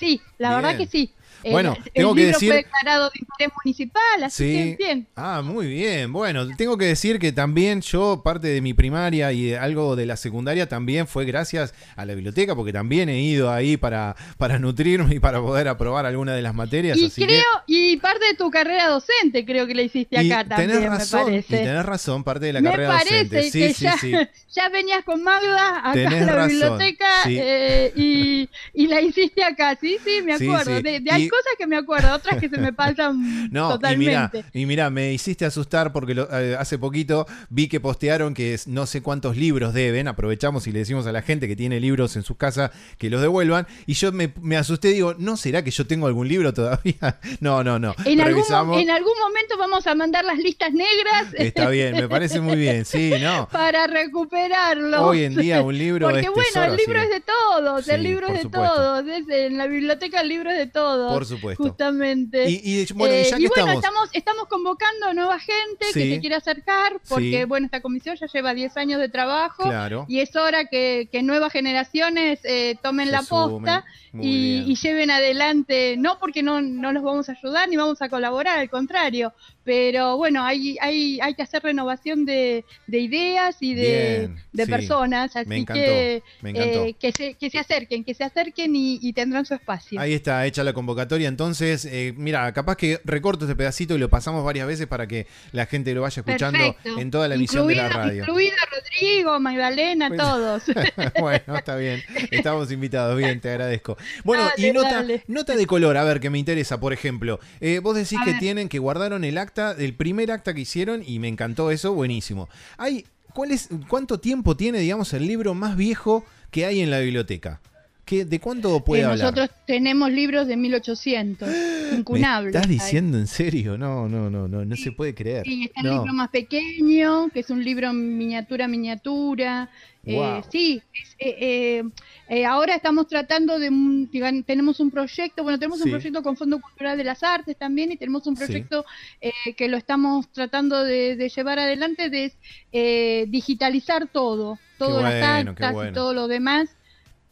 sí, la Bien. verdad que sí. Eh, Bueno, el tengo que libro decir- fue declarado de interés municipal, así Sí. que bien. Ah, muy bien. Bueno, tengo que decir que también yo, parte de mi primaria y de algo de la secundaria, también fue gracias a la biblioteca, porque también he ido ahí para, para nutrirme y para poder aprobar alguna de las materias. Y así creo, que, y parte de tu carrera docente creo que la hiciste y acá también, tenés me razón, y parece. tenés razón, parte de la me carrera parece docente. Sí, que sí, ya, sí. ya venías con Magda acá Tenés a la razón, biblioteca eh, y, y la hiciste acá, sí, sí, me acuerdo. De, de- Y- cosas que me acuerdo, otras que se me pasan No, y mira, totalmente. y mira, me hiciste asustar porque lo- eh, hace poquito vi que postearon que no sé cuántos libros deben. Aprovechamos y le decimos a la gente que tiene libros en sus casas que los devuelvan. Y yo me, me asusté, digo, ¿no será que yo tengo algún libro todavía? No, no, no. En algún, en algún momento vamos a mandar las listas negras Está bien, me parece muy bien. Sí, no. para recuperarlos. Hoy en día un libro Porque es bueno, tesoro, el libro sí. es de todos, el libro es de supuesto. todos. es- en la biblioteca el libro es de todos. Por supuesto. Justamente. Y- y, bueno, y ya que bueno, estamos- estamos convocando a nueva gente que se quiera acercar, porque Sí. bueno, esta comisión ya lleva 10 años de trabajo Claro. y es hora que, que nuevas generaciones eh, tomen Se la posta y, y lleven adelante, no porque no, no los vamos a ayudar ni vamos a colaborar, al contrario, pero bueno, hay, hay, hay que hacer renovación de, de ideas y de, Bien, de sí. personas, así Me encantó, que, me encantó. eh, que, se, que se acerquen, que se acerquen y, y tendrán su espacio. Ahí está, hecha la convocatoria. Entonces, eh, mira, capaz que recorto este pedacito y lo pasamos varias veces para que la gente lo vaya escuchando Perfecto. en toda la emisión de la radio. Incluido Rodrigo, Magdalena, Pues- todos. bueno, está bien. Estamos invitados. Bien, te agradezco. Bueno, y nota, dale. nota de color, a ver, que me interesa, por ejemplo. Eh, vos decís A que ver. tienen, que guardaron el acta, el primer acta que hicieron, y me encantó eso, buenísimo. Hay, ¿cuál es, ¿Cuánto tiempo tiene, digamos, el libro más viejo que hay en la biblioteca? ¿Qué, ¿De cuánto puede Eh, hablar? nosotros tenemos libros de 1800, ¿Me incunables. estás hay. diciendo en serio? No, no, no, no, no se puede creer. Sí, está el No. libro más pequeño, que es un libro miniatura, miniatura. Eh, sí, es- eh, eh, eh, ahora estamos tratando de, un- digan, tenemos un proyecto, bueno, tenemos Sí. un proyecto con Fondo Cultural de las Artes también y tenemos un Sí. proyecto eh, que lo estamos tratando de, de llevar adelante, de eh, digitalizar todo, todas bueno, las actas bueno. y todo lo demás,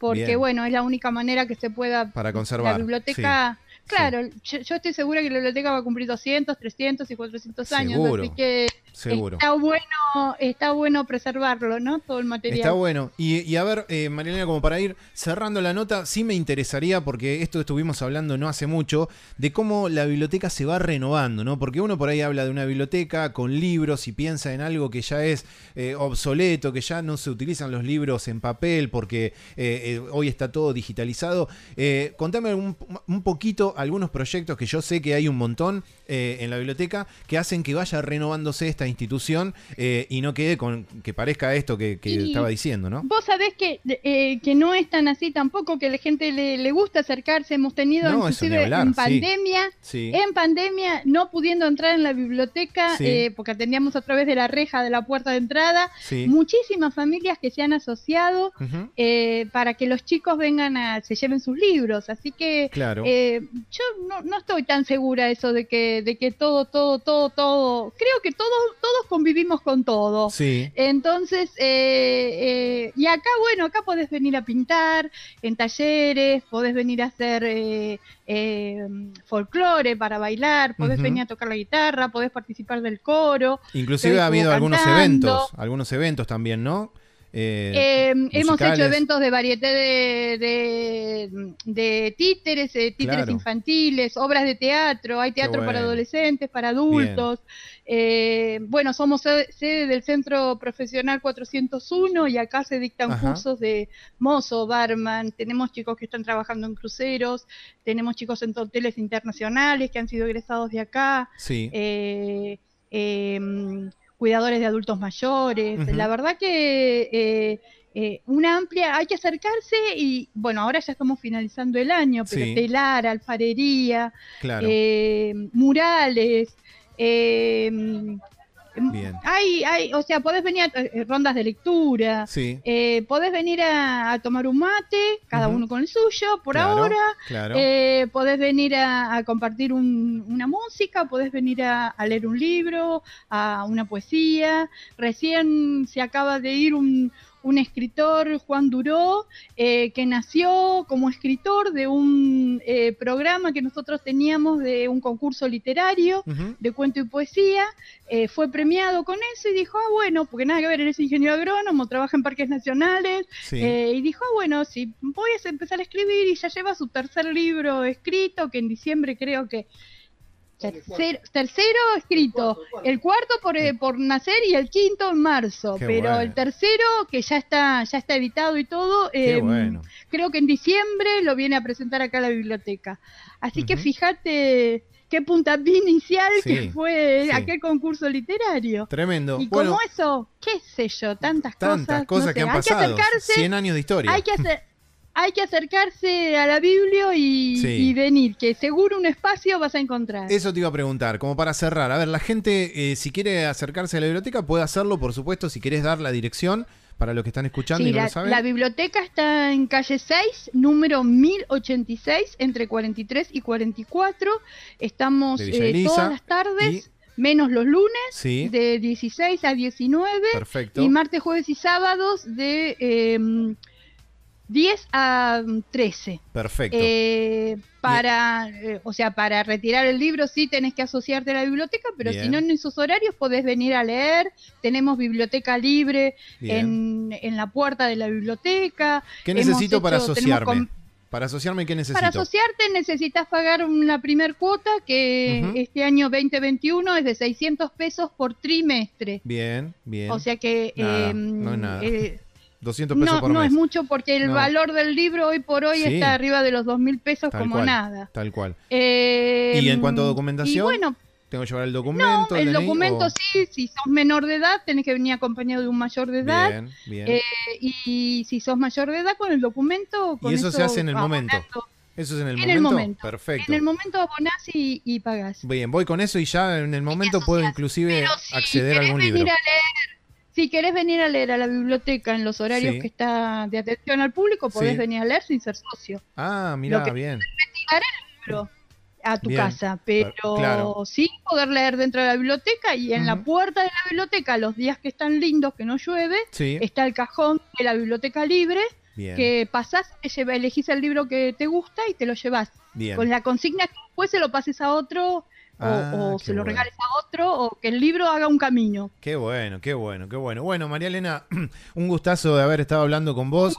porque Bien. bueno, es la única manera que se pueda Para conservar, la biblioteca. Claro, yo, yo estoy segura que la biblioteca va a cumplir 200, 300 y 400 años, Seguro, así que seguro. está bueno, está bueno preservarlo, ¿no? Todo el material. Está bueno. Y, y a ver, eh, Marilena, como para ir cerrando la nota, sí me interesaría, porque esto estuvimos hablando no hace mucho, de cómo la biblioteca se va renovando, ¿no? Porque uno por ahí habla de una biblioteca con libros y piensa en algo que ya es eh, obsoleto, que ya no se utilizan los libros en papel porque eh, eh, hoy está todo digitalizado. Contame un, un poquito algunos proyectos que yo sé que hay un montón en la biblioteca que hacen que vaya renovándose esta institución eh, y no quede con que parezca esto que, estaba diciendo, ¿no? Vos sabés que, eh, que no es tan así tampoco, que la gente le, le gusta acercarse. Hemos tenido, No, inclusive hablar, en pandemia, Sí. en pandemia, no pudiendo entrar en la biblioteca, Sí. eh, porque atendíamos a través de la reja de la puerta de entrada, muchísimas familias que se han asociado eh, para que los chicos vengan a, se lleven sus libros. Así que Claro. eh, yo no, no estoy tan segura eso de que, de que todo, todo, todo, todo, creo que todos, todos convivimos con todo. Sí. Entonces, eh, eh, y acá, bueno, acá podés venir a pintar en talleres, podés venir a hacer eh, eh, folclore para bailar, podés venir a tocar la guitarra, podés participar del coro. Inclusive ha habido algunos cantando. eventos, algunos eventos también, ¿no? Eh, Eh, hemos hecho eventos de varieté de, de, de títeres, eh, títeres Claro. infantiles, obras de teatro, hay teatro para adolescentes, para adultos. Eh, bueno, somos sede sede del Centro Profesional 401 y acá se dictan Ajá. cursos de mozo, barman, tenemos chicos que están trabajando en cruceros, tenemos chicos en hoteles internacionales que han sido egresados de acá Sí. eh, eh, cuidadores de adultos mayores. La verdad que eh, eh, una amplia, hay que acercarse y bueno, ahora ya estamos finalizando el año, pero Sí. telar, alfarería, Claro. eh, murales. Eh, Bien. hay, hay, o sea, podés venir a eh, rondas de lectura, Sí. eh, podés venir a, a tomar un mate, cada uno con el suyo, por Claro, ahora. claro. Eh, podés venir a, a compartir un- una música, podés venir a, a leer un libro, a una poesía. Recién se acaba de ir un, un escritor, Juan Duró, eh, que nació como escritor de un eh, programa que nosotros teníamos de un concurso literario de cuento y poesía, eh, fue premiado con eso y dijo, ah, bueno, porque nada que ver, eres ingeniero agrónomo, trabaja en parques nacionales, Sí. eh, y dijo, ah, bueno, sí, voy a empezar a escribir y ya lleva su tercer libro escrito, que en diciembre creo que... Tercero, tercero escrito, el cuarto por, eh, por nacer y el quinto en marzo, Qué pero bueno. el tercero que ya está ya está editado y todo, eh, bueno. creo que en diciembre lo viene a presentar acá a la biblioteca. Así que fíjate qué puntapié inicial Sí, que fue sí. aquel concurso literario. Tremendo. Y Bueno, como eso, qué sé yo, tantas, tantas cosas. cosas no que han hay pasado. que acercarse, 100 años de historia. hay que hacer, hay que acercarse a la Biblia y, Sí. y venir, que seguro un espacio vas a encontrar. Eso te iba a preguntar, como para cerrar. A ver, la gente, eh, si quiere acercarse a la biblioteca, puede hacerlo, por supuesto, si querés dar la dirección para los que están escuchando Sí, y no la, lo saben. la biblioteca está en calle 6, número 1086, entre 43 y 44. Estamos eh, todas las tardes, menos los lunes, Sí. de 16 a 19. Perfecto. Y martes, jueves y sábados de eh, 10 a 13. Perfecto. Eh, para, eh, o sea, para retirar el libro sí tenés que asociarte a la biblioteca, pero Bien. si no en esos horarios podés venir a leer. Tenemos biblioteca libre en, en la puerta de la biblioteca. ¿Qué necesito para hecho- asociarme? Para asociarme, ¿qué necesito? Para asociarte necesitas pagar una primer cuota que este año 2021 es de 600 pesos por trimestre. Bien, bien. O sea que Nada, eh, no es nada. eh, 200 pesos no, por no mes. es mucho porque el No. valor del libro hoy por hoy Sí. está arriba de los dos mil pesos Tal como cual, nada. Tal cual. Eh, ¿Y en cuanto a documentación? Y bueno, Tengo que llevar el documento. el DNI, documento o- sí, si sos menor de edad, tenés que venir acompañado de un mayor de edad. Bien, bien. Eh, y si sos mayor de edad, con el documento. Con y eso, se hace en el momento. Eso es en el En momento. el momento. Perfecto. En el momento abonás y, y pagás. Bien, voy con eso y ya en el momento puedo inclusive acceder a algún libro. a leer, si querés venir a leer a la biblioteca en los horarios Sí. que está de atención al público, podés Sí. venir a leer sin ser socio. Ah, mira, bien. Investigar el libro a tu Bien. casa, pero claro. sin poder leer dentro de la biblioteca y en la puerta de la biblioteca, los días que están lindos, que no llueve, Sí. está el cajón de la biblioteca libre, Bien. que pasás, elegís el libro que te gusta y te lo llevas. Bien. Con la consigna que después se lo pases a otro Ah, o qué se lo bueno. regales a otro o que el libro haga un camino. Qué bueno, qué bueno, qué bueno. Bueno, María Elena, un gustazo de haber estado hablando con vos,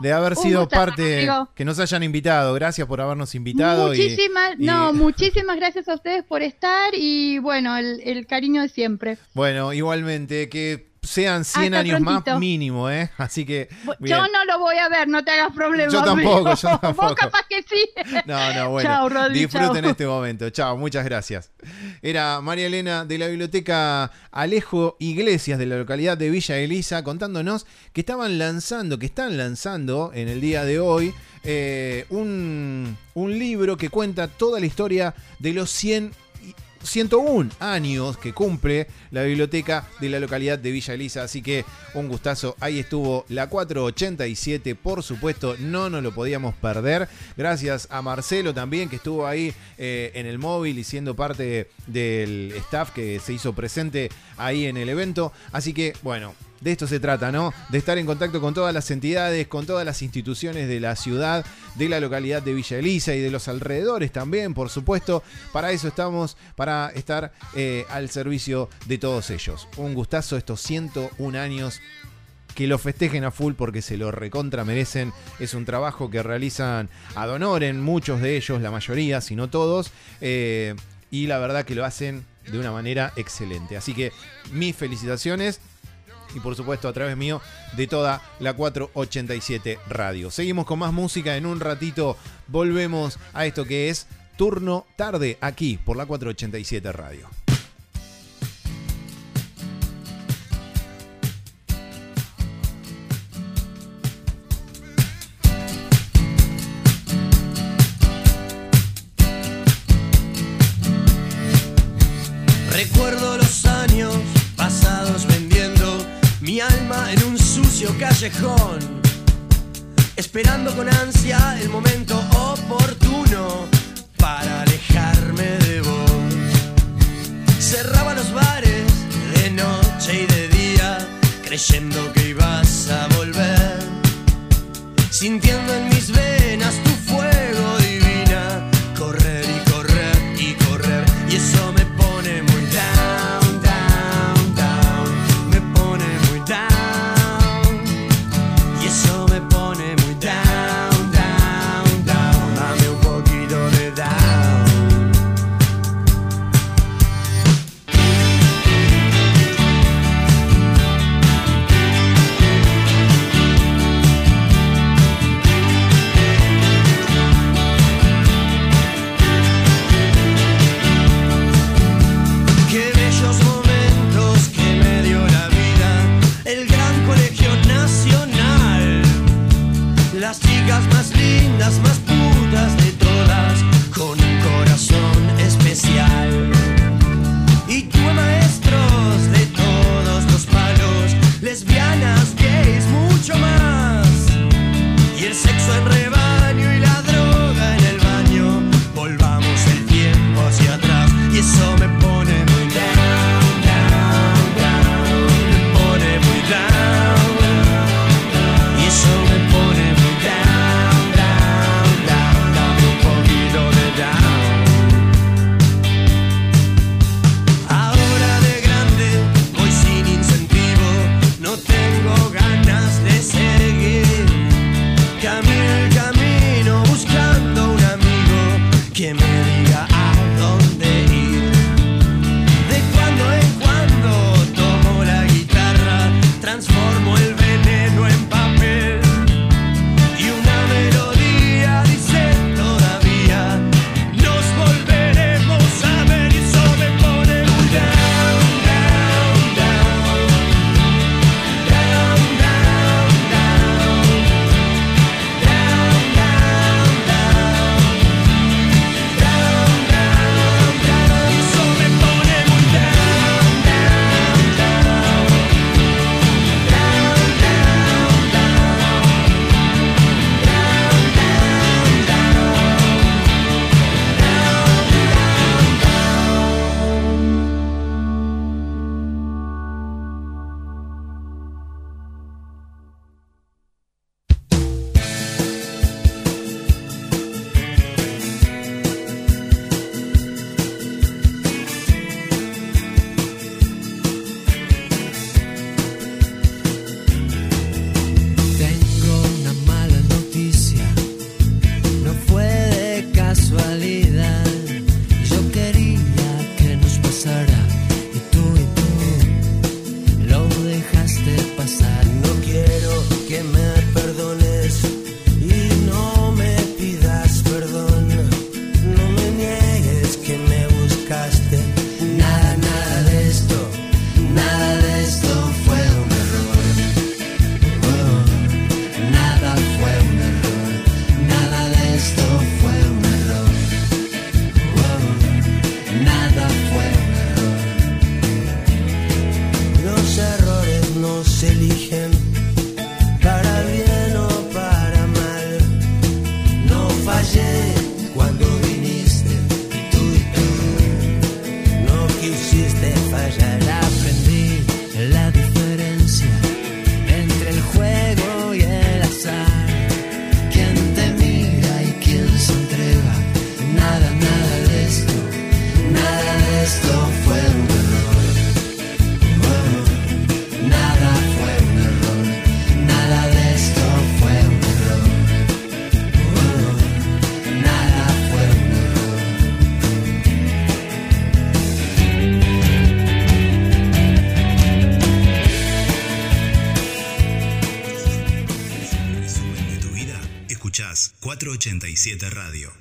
de haber Un sido gustazo, parte, que nos hayan invitado. Gracias por habernos invitado. y- Muchísimas, y- no, muchísimas gracias a ustedes por estar y bueno, el, el cariño de siempre. Bueno, igualmente, que sean 100 Hasta años más mínimo, ¿eh? Así que... bien. Yo no lo voy a ver, no te hagas problema. Yo tampoco, yo tampoco. Vos capaz que sí. No, no, bueno. Chao, Rodri, disfruten chao. este momento. Chao, muchas gracias. Era María Elena de la biblioteca Alejo Iglesias de la localidad de Villa Elisa contándonos que estaban lanzando, que están lanzando en el día de hoy eh, un, un libro que cuenta toda la historia de los 100 y- 101 años que cumple la biblioteca de la localidad de Villa Elisa, así que un gustazo, ahí estuvo la 487, por supuesto, no nos lo podíamos perder, gracias a Marcelo también que estuvo ahí eh, en el móvil y siendo parte del staff que se hizo presente ahí en el evento, así que bueno, de esto se trata, ¿no? De estar en contacto con todas las entidades, con todas las instituciones de la ciudad, de la localidad de Villa Elisa y de los alrededores también, por supuesto. Para eso estamos, para estar eh, al servicio de todos ellos. Un gustazo estos 101 años que lo festejen a full porque se lo recontra merecen. Es un trabajo que realizan ad honorem, muchos de ellos, la mayoría, si no todos. eh, y la verdad que lo hacen de una manera excelente. Así que mis felicitaciones y por supuesto a través mío de toda la 487 Radio. Seguimos con más música, en un ratito volvemos a esto que es Turno Tarde aquí por la 487 Radio. Esperando con ansia el momento oportuno para alejarme de vos. Cerraba los bares de noche y de día, creyendo que ibas a volver, sintiendo en 087 Radio.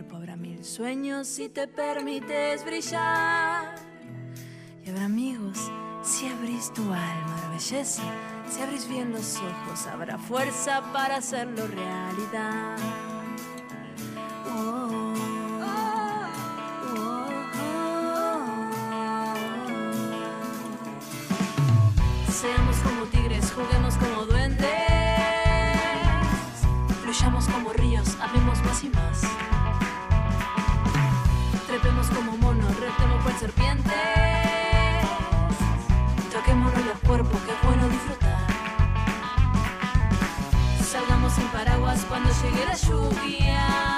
Cuerpo habrá mil sueños, si te permites brillar. Y habrá amigos, si abrís tu alma habrá belleza, si abrís bien los ojos habrá fuerza para hacerlo realidad. Oh, Seamos como tigres, serpientes. Toquémonos los cuerpos, que es bueno disfrutar. Salgamos sin paraguas cuando llegue la lluvia.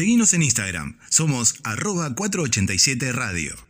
Seguinos en Instagram. Somos arroba 487 Radio.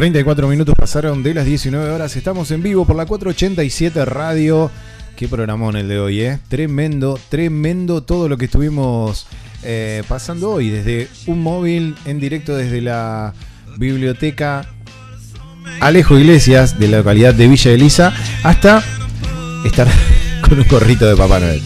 34 minutos pasaron de las 19 horas. Estamos en vivo por la 487 Radio. Qué programón el de hoy, ¿eh? Tremendo, tremendo todo lo que estuvimos eh, pasando hoy. Desde un móvil en directo desde la biblioteca Alejo Iglesias de la localidad de Villa Elisa hasta estar con un gorrito de Papá Noel.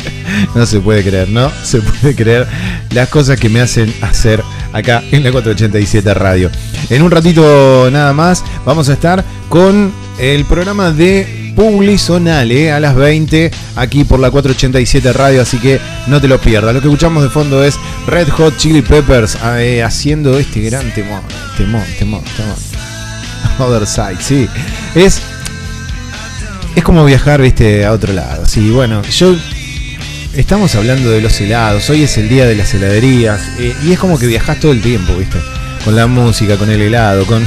No se puede creer, ¿no? Se puede creer las cosas que me hacen hacer acá en la 487 Radio. En un ratito nada más vamos a estar con el programa de Publizonal ¿eh? a las 20 aquí por la 487 Radio, así que no te lo pierdas. Lo que escuchamos de fondo es Red Hot Chili Peppers eh, haciendo este gran temor, temor, temor, temor. Other Side, sí. Es es como viajar, viste, a otro lado. Sí, bueno, yo estamos hablando de los helados. Hoy es el día de las heladerías eh, y es como que viajas todo el tiempo, viste, con la música, con el helado, con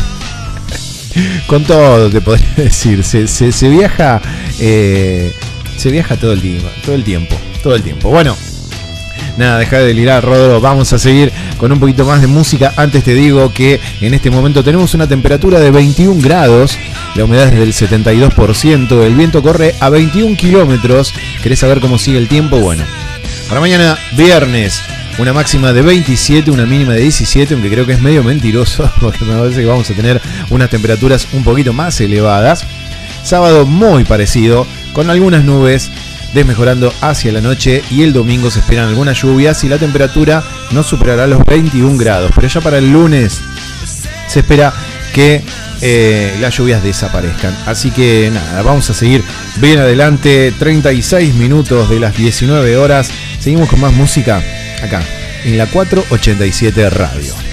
con todo, te podría decir. Se, se- viaja, eh, se viaja todo el tiempo, todo el tiempo, todo el tiempo. Bueno. Nada, deja de delirar, Rodro. Vamos a seguir con un poquito más de música. Antes te digo que en este momento tenemos una temperatura de 21 grados. La humedad es del 72%. El viento corre a 21 kilómetros. ¿Querés saber cómo sigue el tiempo? Bueno, para mañana, viernes, una máxima de 27, una mínima de 17, aunque creo que es medio mentiroso, porque me parece que vamos a tener unas temperaturas un poquito más elevadas. Sábado muy parecido, con algunas nubes, desmejorando hacia la noche y el domingo se esperan algunas lluvias y la temperatura no superará los 21 grados. Pero ya para el lunes se espera que eh, las lluvias desaparezcan. Así que nada, vamos a seguir bien adelante. 36 minutos de las 19 horas. Seguimos con más música acá en la 487 Radio.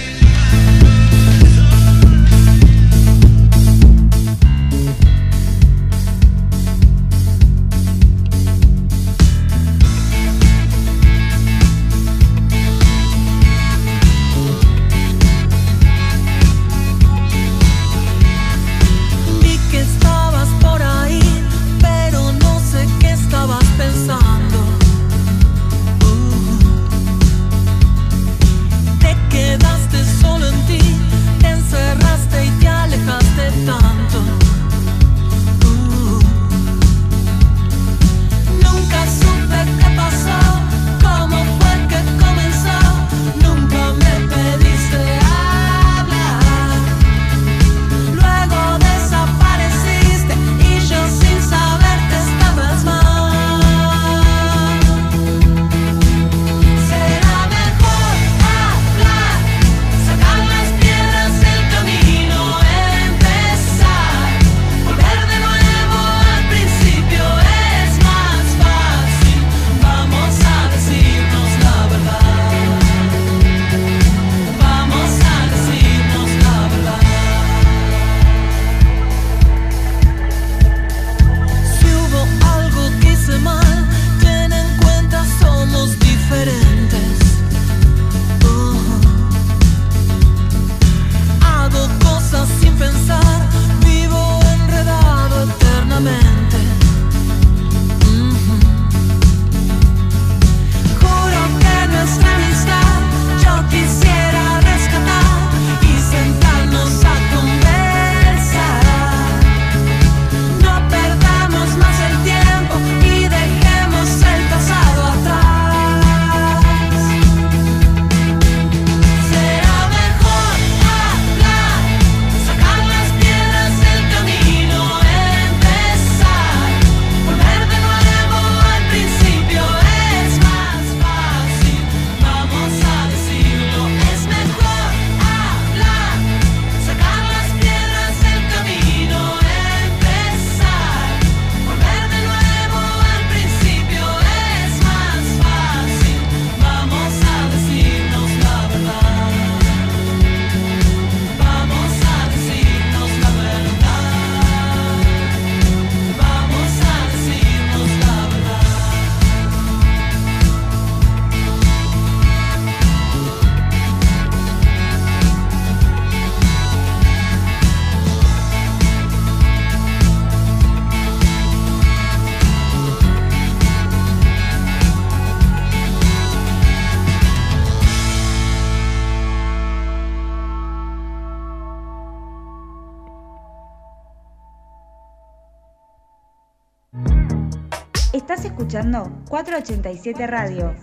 487 Radio.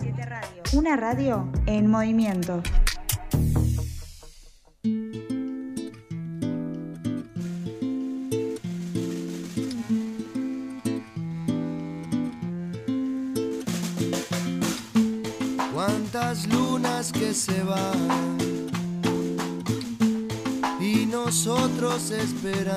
Una radio en movimiento. Cuántas lunas que se van y nosotros esperamos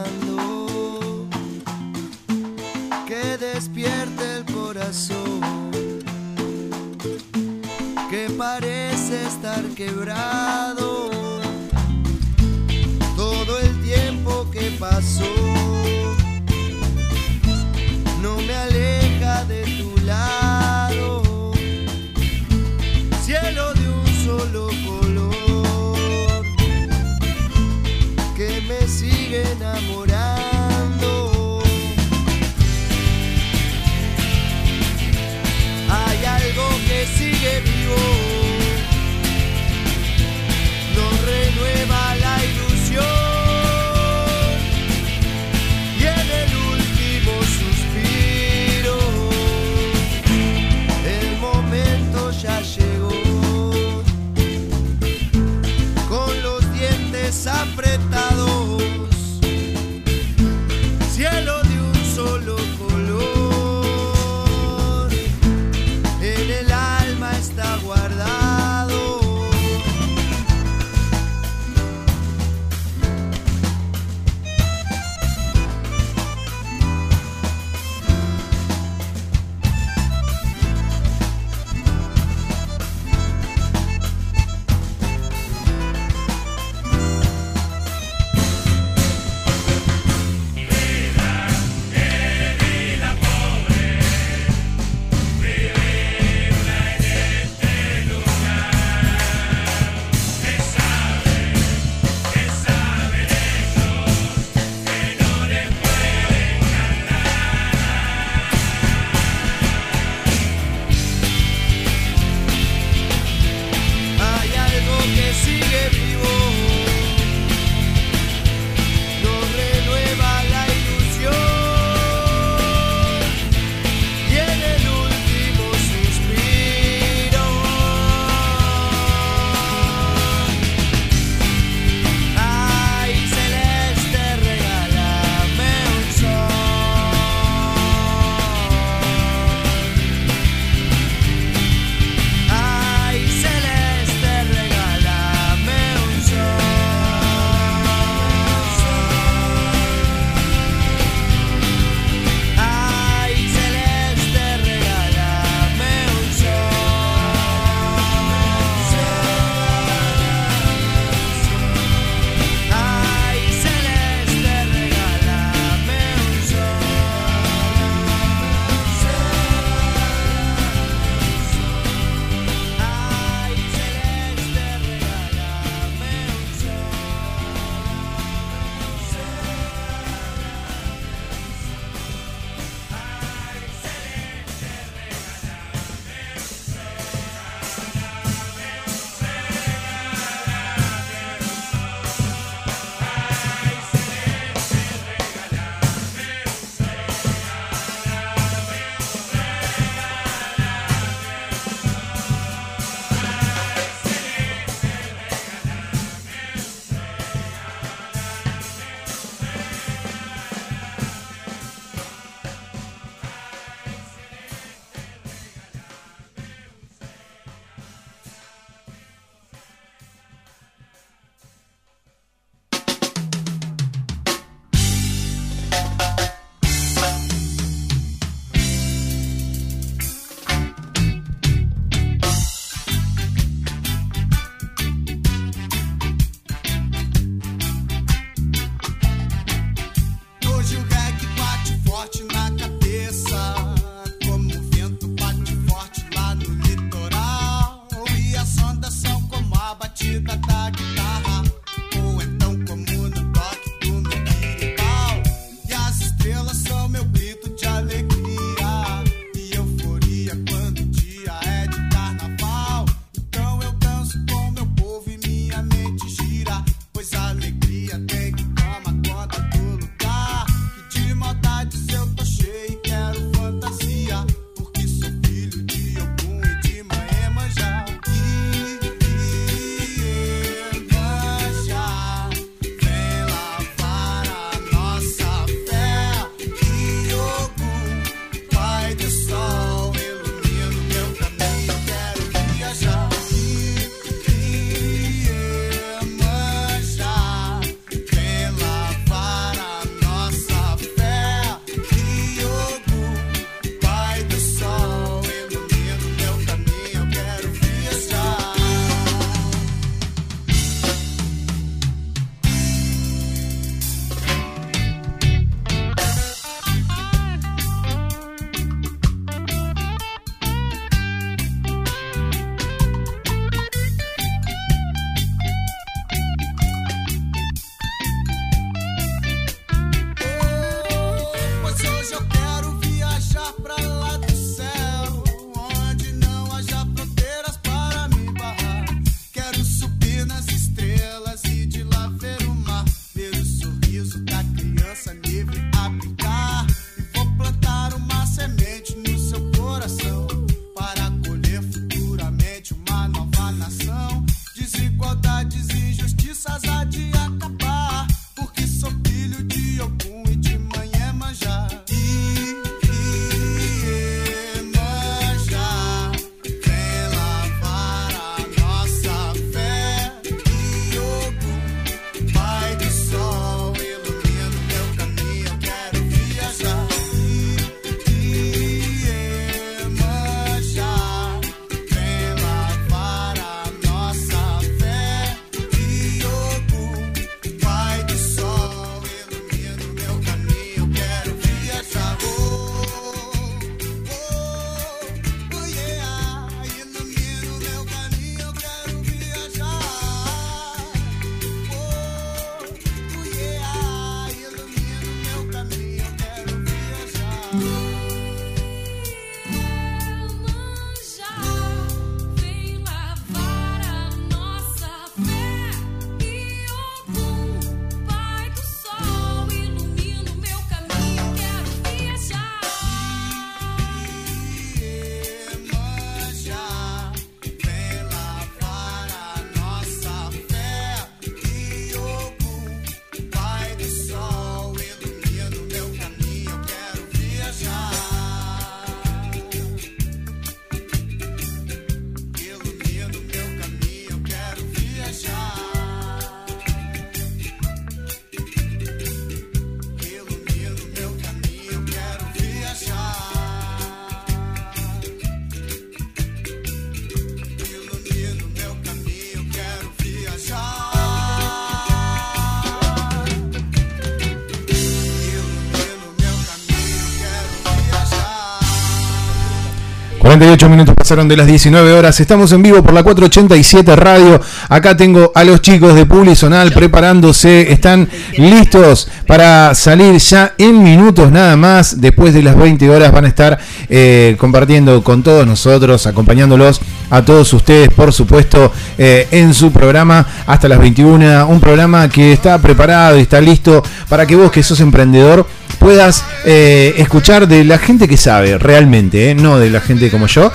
48 minutos pasaron de las 19 horas. Estamos en vivo por la 487 Radio. Acá tengo a los chicos de Publizonal preparándose. Están listos para salir ya en minutos nada más. Después de las 20 horas van a estar eh, compartiendo con todos nosotros, acompañándolos a todos ustedes, por supuesto, eh, en su programa hasta las 21. Un programa que está preparado y está listo para que vos, que sos emprendedor, puedas eh, escuchar de la gente que sabe realmente, eh, no de la gente como yo,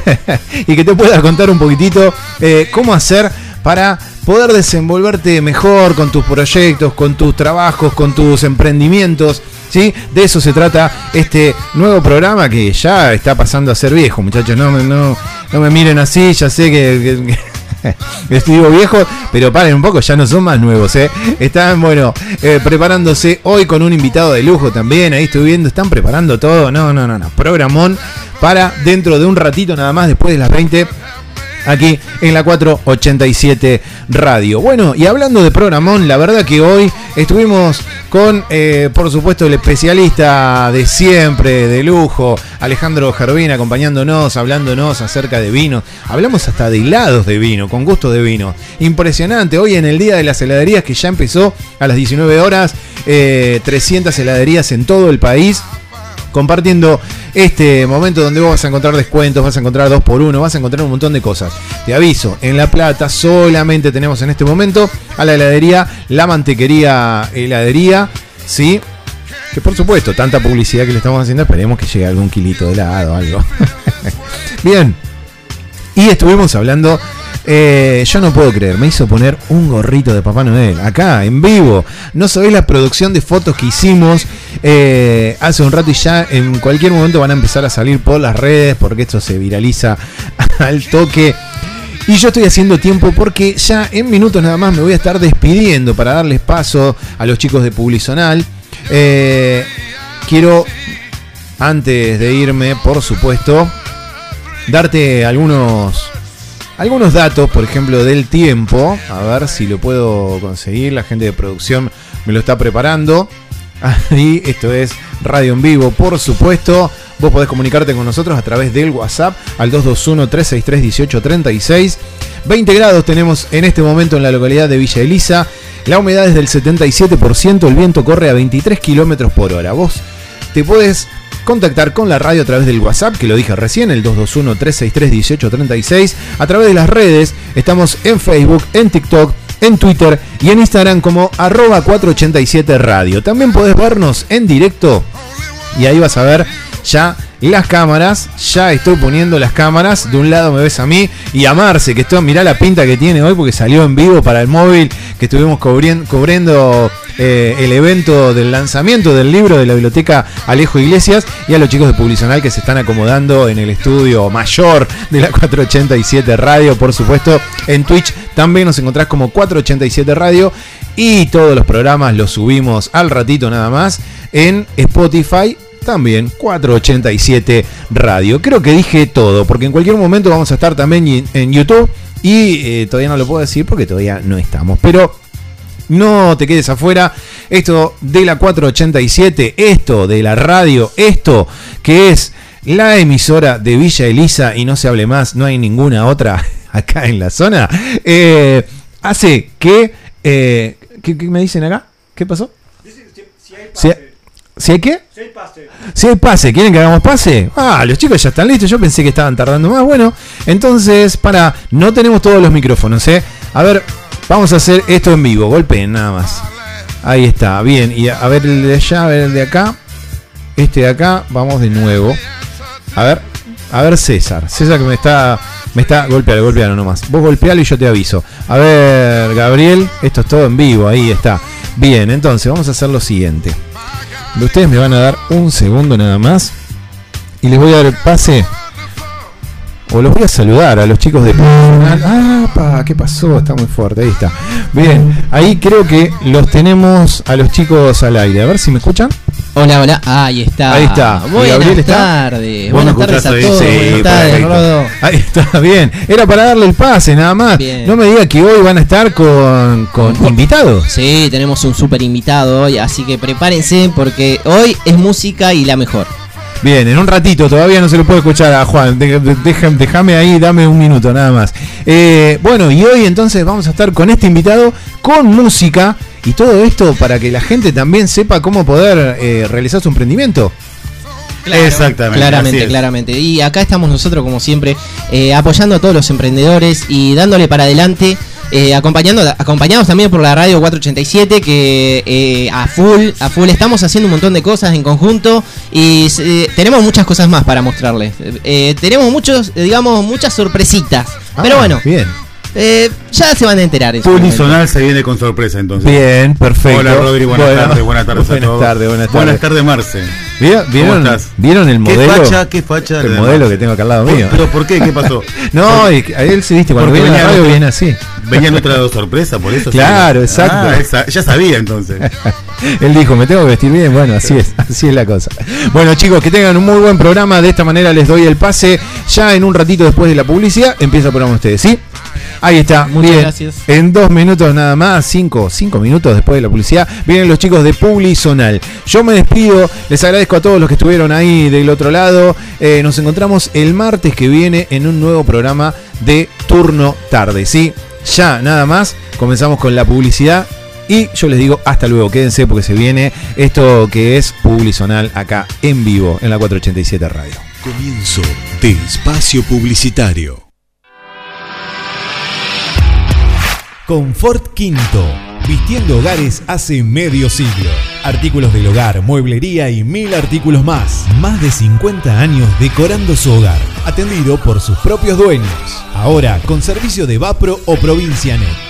y que te pueda contar un poquitito eh, cómo hacer para poder desenvolverte mejor con tus proyectos, con tus trabajos, con tus emprendimientos. ¿Sí? De eso se trata este nuevo programa que ya está pasando a ser viejo, muchachos. No, no, no me miren así, ya sé que digo viejo, pero paren un poco, ya no son más nuevos, ¿eh? Están, bueno, eh, preparándose hoy con un invitado de lujo también, ahí estoy viendo, están preparando todo, no, no, no, no, programón para dentro de un ratito nada más, después de las 20, aquí en la 487 Radio. Bueno, y hablando de programón, la verdad que hoy estuvimos con, eh, por supuesto, el especialista de siempre, de lujo, Alejandro Gervín, acompañándonos, hablándonos acerca de vino. Hablamos hasta de helados de vino, con gusto de vino. Impresionante, hoy en el Día de las Heladerías, que ya empezó a las 19 horas, eh, 300 heladerías en todo el país compartiendo este momento donde vos vas a encontrar descuentos, vas a encontrar 2 por 1 vas a encontrar un montón de cosas. Te aviso, en La Plata solamente tenemos en este momento a la heladería, la mantequería heladería, ¿sí? Que por supuesto, tanta publicidad que le estamos haciendo, esperemos que llegue algún kilito de helado o algo. Bien. Y estuvimos hablando. Eh, yo no puedo creer, me hizo poner un gorrito de Papá Noel acá en vivo. No sabéis la producción de fotos que hicimos eh, hace un rato y ya en cualquier momento van a empezar a salir por las redes porque esto se viraliza al toque. Y yo estoy haciendo tiempo porque ya en minutos nada más me voy a estar despidiendo para darles paso a los chicos de Publizonal. Eh, quiero, antes de irme, por supuesto, darte algunos algunos datos, por ejemplo, del tiempo. A ver si lo puedo conseguir. La gente de producción me lo está preparando. Ahí, esto es Radio en Vivo, por supuesto. Vos podés comunicarte con nosotros a través del WhatsApp al 221-363-1836. 20 grados tenemos en este momento en la localidad de Villa Elisa. La humedad es del 77%, el viento corre a 23 kilómetros por hora. Vos te puedes contactar con la radio a través del WhatsApp, que lo dije recién, el 221-363-1836. A través de las redes, estamos en Facebook, en TikTok, en Twitter y en Instagram como arroba 487 radio. También podés vernos en directo y ahí vas a ver ya las cámaras. Ya estoy poniendo las cámaras. De un lado me ves a mí y a Marce, que esto, mirá la pinta que tiene hoy porque salió en vivo para el móvil, que estuvimos cubrien- cubriendo eh, el evento del lanzamiento del libro de la biblioteca Alejo Iglesias y a los chicos de Publicional que se están acomodando en el estudio mayor de la 487 Radio, por supuesto. En Twitch también nos encontrás como 487 Radio y todos los programas los subimos al ratito nada más en Spotify también 487 Radio. Creo que dije todo, porque en cualquier momento vamos a estar también en YouTube y eh, todavía no lo puedo decir porque todavía no estamos. Pero no te quedes afuera. Esto de la 487, esto de la radio, esto que es la emisora de Villa Elisa y no se hable más, no hay ninguna otra acá en la zona, eh, hace que... eh, ¿qué, qué me dicen acá? ¿Qué pasó? Si, si hay qué? Si hay pase, ¿quieren que hagamos pase? Ah, los chicos ya están listos, yo pensé que estaban tardando más. Bueno, entonces, para, no tenemos todos los micrófonos, ¿eh? A ver, vamos a hacer esto en vivo, golpeen nada más. Ahí está, bien, y a, a ver el de allá, a ver el de acá. Este de acá, vamos de nuevo. A ver, a ver César. César que me está, me está, golpealo, golpealo nomás. Vos golpealo y yo te aviso. A ver, Gabriel, esto es todo en vivo, ahí está. Bien, entonces vamos a hacer lo siguiente. Ustedes me van a dar un segundo nada más. Y les voy a dar el pase. O los voy a saludar a los chicos de. Ah, pa, ¿qué pasó? Está muy fuerte, ahí está. Bien, ahí creo que los tenemos a los chicos al aire. A ver si me escuchan. Hola, hola. Ahí está. Ahí está. ¿Y Buenas está? tardes. ¿Vos me Buenas tardes a todos. Sí, Buenas tardes. Rodo. Ahí está, bien. Era para darle el pase nada más. Bien. No me diga que hoy van a estar con, con invitados. Sí, tenemos un super invitado hoy, así que prepárense porque hoy es música y la mejor. Bien, en un ratito, todavía no se lo puedo escuchar a Juan. Déjame ahí, dame un minuto nada más. Eh, bueno, y hoy entonces vamos a estar con este invitado, con música y todo esto para que la gente también sepa cómo poder eh, realizar su emprendimiento. Exactamente. Claramente, claramente. Y acá estamos nosotros, como siempre, eh, apoyando a todos los emprendedores y dándole para adelante. eh, acompañando, acompañados también por la radio 487 que eh, a full, a full estamos haciendo un montón de cosas en conjunto y eh, tenemos muchas cosas más para mostrarles. Eh, tenemos muchos, eh, digamos, muchas sorpresitas. Pero bueno, Ah, Bien. Eh, ya se van a enterar. en. Publizonal se viene con sorpresa entonces. Bien, perfecto. Hola Rodri, buenas Bueno, tardes, buenas tardes a buenas todos. tardes, buenas tardes. Buenas tardes, Marce. ¿Vieron, vieron, ¿Cómo estás? ¿vieron el ¿Qué modelo? facha, qué facha El de modelo Marce? que tengo acá al lado ¿Por- mío. ¿Pero por qué? ¿Qué pasó? No, y a él se viste cuando viene a radio viene así. Venía nuestra sorpresa, por eso. Claro, sí. exacto. Ah, esa- ya sabía entonces. Él dijo, me tengo que vestir bien. Bueno, así es, así es la cosa. Bueno, chicos, que tengan un muy buen programa. De esta manera les doy el pase. Ya en un ratito después de la publicidad empieza el programa ustedes, ¿sí? Ahí está, muy bien. gracias. En dos minutos nada más, cinco, cinco minutos después de la publicidad, vienen los chicos de Publizonal. Yo me despido, les agradezco a todos los que estuvieron ahí del otro lado. Eh, nos encontramos el martes que viene en un nuevo programa de Turno Tarde, ¿sí? Ya, nada más, comenzamos con la publicidad. Y yo les digo hasta luego, quédense porque se viene esto que es Publizonal acá en vivo en la 487 Radio. Comienzo de espacio publicitario. Confort Quinto. Vistiendo hogares hace medio siglo. Artículos del hogar, mueblería y mil artículos más. Más de 50 años decorando su hogar. Atendido por sus propios dueños. Ahora con servicio de Vapro o Provincianet.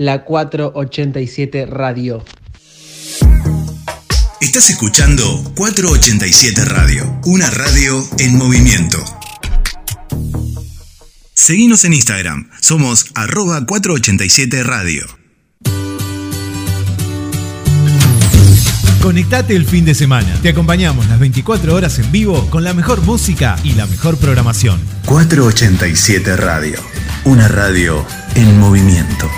la 487 Radio. Estás escuchando 487 Radio, una radio en movimiento. Seguinos en Instagram, somos arroba 487 Radio. Conectate el fin de semana. Te acompañamos las 24 horas en vivo con la mejor música y la mejor programación. 487 Radio, una radio en movimiento.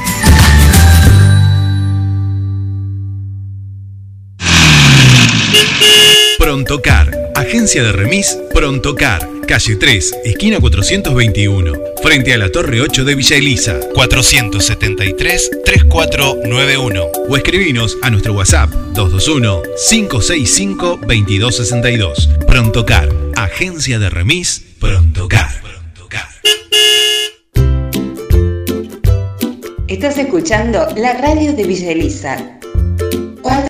Prontocar, agencia de remis Prontocar, calle 3, esquina 421, frente a la Torre 8 de Villa Elisa, 473-3491. O escribinos a nuestro WhatsApp 221-565-2262. Prontocar, agencia de remis Prontocar. Estás escuchando la radio de Villa Elisa,